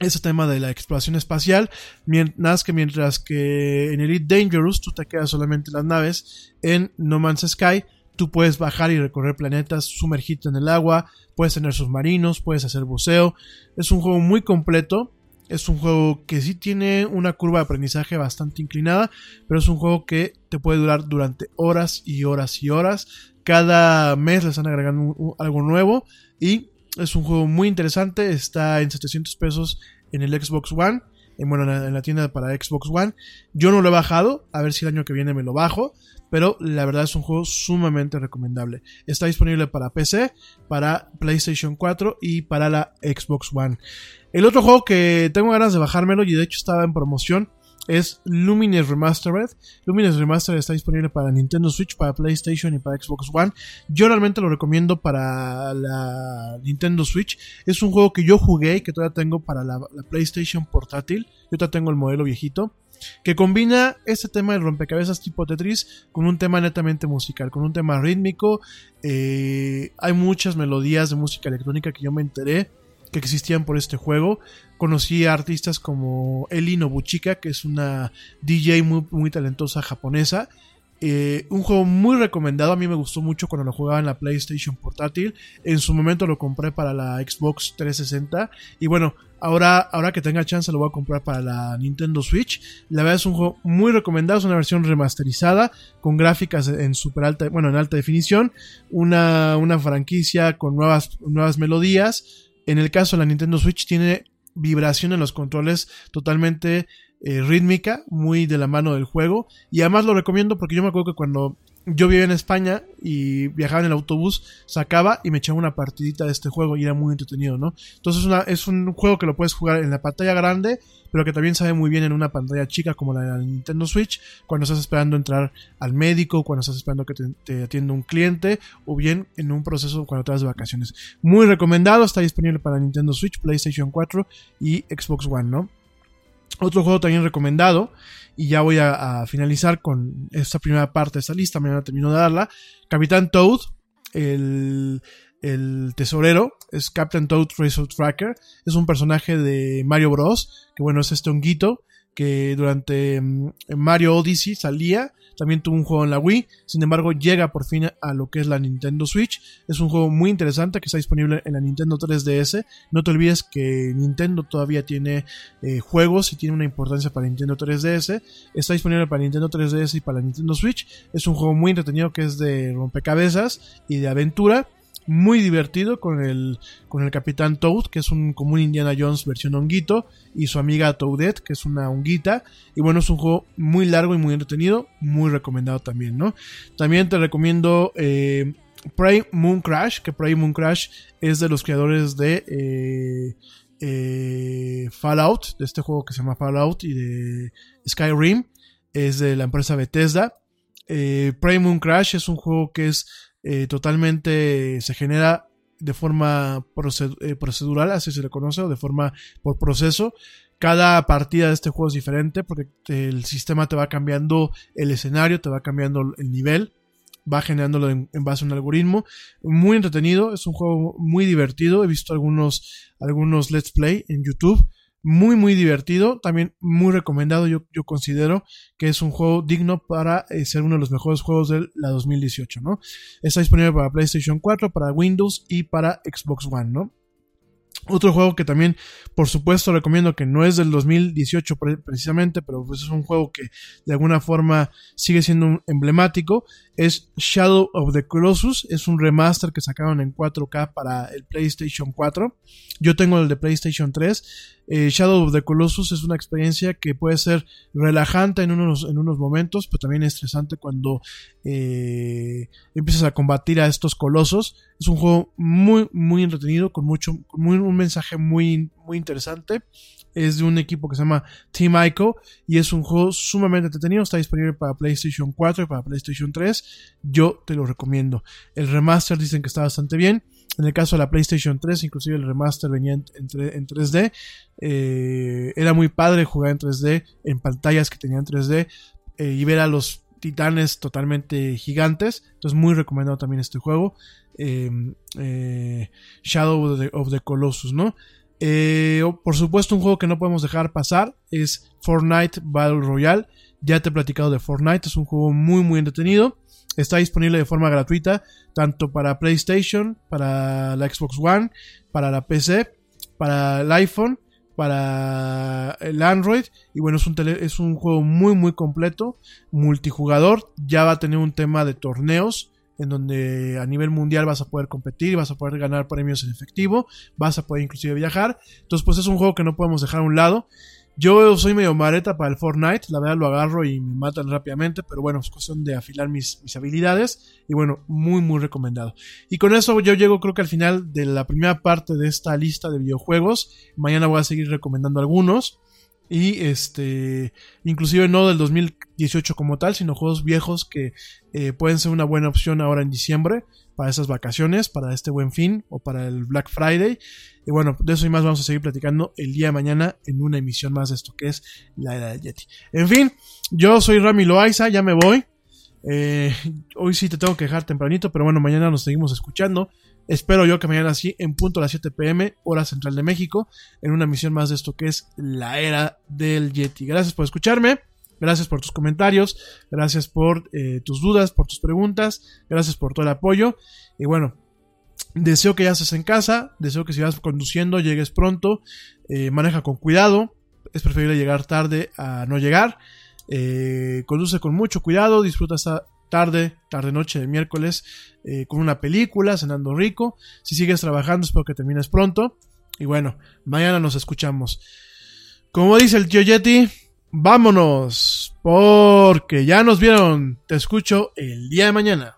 ese tema de la exploración espacial, mientras que mientras que en Elite Dangerous tú te quedas solamente en las naves, en No Man's Sky tú puedes bajar y recorrer planetas, sumergirte en el agua, puedes tener submarinos, puedes hacer buceo, es un juego muy completo, es un juego que sí tiene una curva de aprendizaje bastante inclinada, pero es un juego que te puede durar durante horas y horas y horas, cada mes le están agregando algo nuevo y es un juego muy interesante. Está en 700 pesos en el Xbox One. En, bueno, en la, tienda para Xbox One. Yo no lo he bajado. A ver si el año que viene me lo bajo. Pero la verdad es un juego sumamente recomendable. Está disponible para PC, para PlayStation 4 y para la Xbox One. El otro juego que tengo ganas de bajármelo y de hecho estaba en promoción es Lumines Remastered. Lumines Remastered está disponible para Nintendo Switch, para PlayStation y para Xbox One. Yo realmente lo recomiendo para la Nintendo Switch. Es un juego que yo jugué y que todavía tengo para la, PlayStation portátil. Yo todavía tengo el modelo viejito que combina este tema de rompecabezas tipo Tetris con un tema netamente musical, con un tema rítmico. Eh, hay muchas melodías de música electrónica que yo me enteré que existían por este juego. Conocí a artistas como Eli Nobuchika, que es una DJ muy, muy talentosa japonesa. Eh, un juego muy recomendado, a mí me gustó mucho cuando lo jugaba en la PlayStation portátil. En su momento lo compré para la Xbox 360. Y bueno, ahora, ahora que tenga chance lo voy a comprar para la Nintendo Switch. La verdad es un juego muy recomendado, es una versión remasterizada con gráficas en super alta, bueno, en alta definición. Una, una franquicia con nuevas, nuevas melodías en el caso de la Nintendo Switch tiene vibración en los controles totalmente eh, rítmica, muy de la mano del juego. Y además lo recomiendo porque yo me acuerdo que cuando yo vivía en España y viajaba en el autobús, sacaba y me echaba una partidita de este juego y era muy entretenido, ¿no? Entonces una, es un juego que lo puedes jugar en la pantalla grande, pero que también sabe muy bien en una pantalla chica como la de la Nintendo Switch, cuando estás esperando entrar al médico, cuando estás esperando que te, atienda un cliente, o bien en un proceso cuando estás de vacaciones. Muy recomendado, está disponible para Nintendo Switch, PlayStation 4 y Xbox One, ¿no? Otro juego también recomendado, y ya voy a, finalizar con esta primera parte de esta lista, mañana termino de darla. Capitán Toad, el, el tesorero, es Captain Toad Racer Tracker, es un personaje de Mario Bros, que bueno, es este honguito que durante mm, Mario Odyssey salía también tuvo un juego en la Wii, sin embargo llega por fin a lo que es la Nintendo Switch. Es un juego muy interesante que está disponible en la Nintendo 3DS. No te olvides que Nintendo todavía tiene eh, juegos y tiene una importancia para Nintendo 3DS. Está disponible para Nintendo 3DS y para Nintendo Switch. Es un juego muy entretenido que es de rompecabezas y de aventura muy divertido con el, con el Capitán Toad, que es un común Indiana Jones versión honguito, y su amiga Toadette, que es una honguita. Y bueno, es un juego muy largo y muy entretenido, muy recomendado también, ¿no? También te recomiendo eh, Moon Crash, que Prey Moon Crash es de los creadores de eh, eh, Fallout, de este juego que se llama Fallout y de Skyrim, es de la empresa Bethesda. Prey Moon Crash es un juego que es eh, totalmente se genera de forma eh, procedural, así se le conoce, o de forma por proceso. Cada partida de este juego es diferente porque el sistema te va cambiando el escenario, te va cambiando el nivel, va generándolo en, base a un algoritmo. Muy entretenido, es un juego muy divertido. He visto algunos, algunos let's play en YouTube muy muy divertido, también muy recomendado, yo, yo considero que es un juego digno para eh, ser uno de los mejores juegos de la 2018, ¿no? Está disponible para PlayStation 4, para Windows y para Xbox One, ¿no? Otro juego que también, por supuesto, recomiendo que no es del 2018 precisamente, pero pues es un juego que de alguna forma sigue siendo emblemático, es Shadow of the Colossus. Es un remaster que sacaron en 4K para el PlayStation 4. Yo tengo el de PlayStation 3. Eh, Shadow of the Colossus es una experiencia que puede ser relajante en unos, en unos momentos, pero también estresante cuando eh, empiezas a combatir a estos colosos. Es un juego muy, muy entretenido, con mucho, muy, un mensaje muy, muy interesante. Es de un equipo que se llama Team Ico y es un juego sumamente entretenido. Está disponible para PlayStation 4 y para PlayStation 3. Yo te lo recomiendo. El remaster dicen que está bastante bien. En el caso de la PlayStation 3, inclusive el remaster venía en, en 3D. Eh, era muy padre jugar en 3D, en pantallas que tenían 3D, eh, y ver a los titanes totalmente gigantes. Entonces, muy recomendado también este juego. Eh, Shadow of the, of the Colossus, ¿no? Eh, por supuesto, un juego que no podemos dejar pasar es Fortnite Battle Royale. Ya te he platicado de Fortnite, es un juego muy muy entretenido. Está disponible de forma gratuita tanto para PlayStation, para la Xbox One, para la PC, para el iPhone, para el Android. Y bueno, es un, es un juego muy muy completo, multijugador. Ya va a tener un tema de torneos en donde a nivel mundial vas a poder competir, vas a poder ganar premios en efectivo, vas a poder inclusive viajar. Entonces, pues es un juego que no podemos dejar a un lado. Yo soy medio mareta para el Fortnite, la verdad lo agarro y me matan rápidamente, pero bueno, es cuestión de afilar mis, mis, habilidades y bueno, muy muy recomendado. Y con eso yo llego creo que al final de la primera parte de esta lista de videojuegos. Mañana voy a seguir recomendando algunos. Y este, inclusive no del 2018 como tal, sino juegos viejos que eh, pueden ser una buena opción ahora en diciembre para esas vacaciones, para este buen fin o para el Black Friday. Y bueno, de eso y más vamos a seguir platicando el día de mañana en una emisión más de esto que es la era de Yeti. En fin, yo soy Rami Loaiza, ya me voy. Eh, hoy sí te tengo que dejar tempranito, pero bueno, mañana nos seguimos escuchando. Espero yo que mañana sí, en punto a las 7 pm, hora central de México, en una misión más de esto que es la era del Yeti. Gracias por escucharme, gracias por tus comentarios, gracias por eh, tus dudas, por tus preguntas, gracias por todo el apoyo. Y bueno, deseo que ya estés en casa, deseo que si vas conduciendo llegues pronto, eh, maneja con cuidado, es preferible llegar tarde a no llegar. Eh, conduce con mucho cuidado, disfruta esta tarde, tarde noche de miércoles, eh, con una película, cenando rico. Si sigues trabajando, espero que termines pronto. Y bueno, mañana nos escuchamos. Como dice el tío Yeti, vámonos, porque ya nos vieron. Te escucho el día de mañana.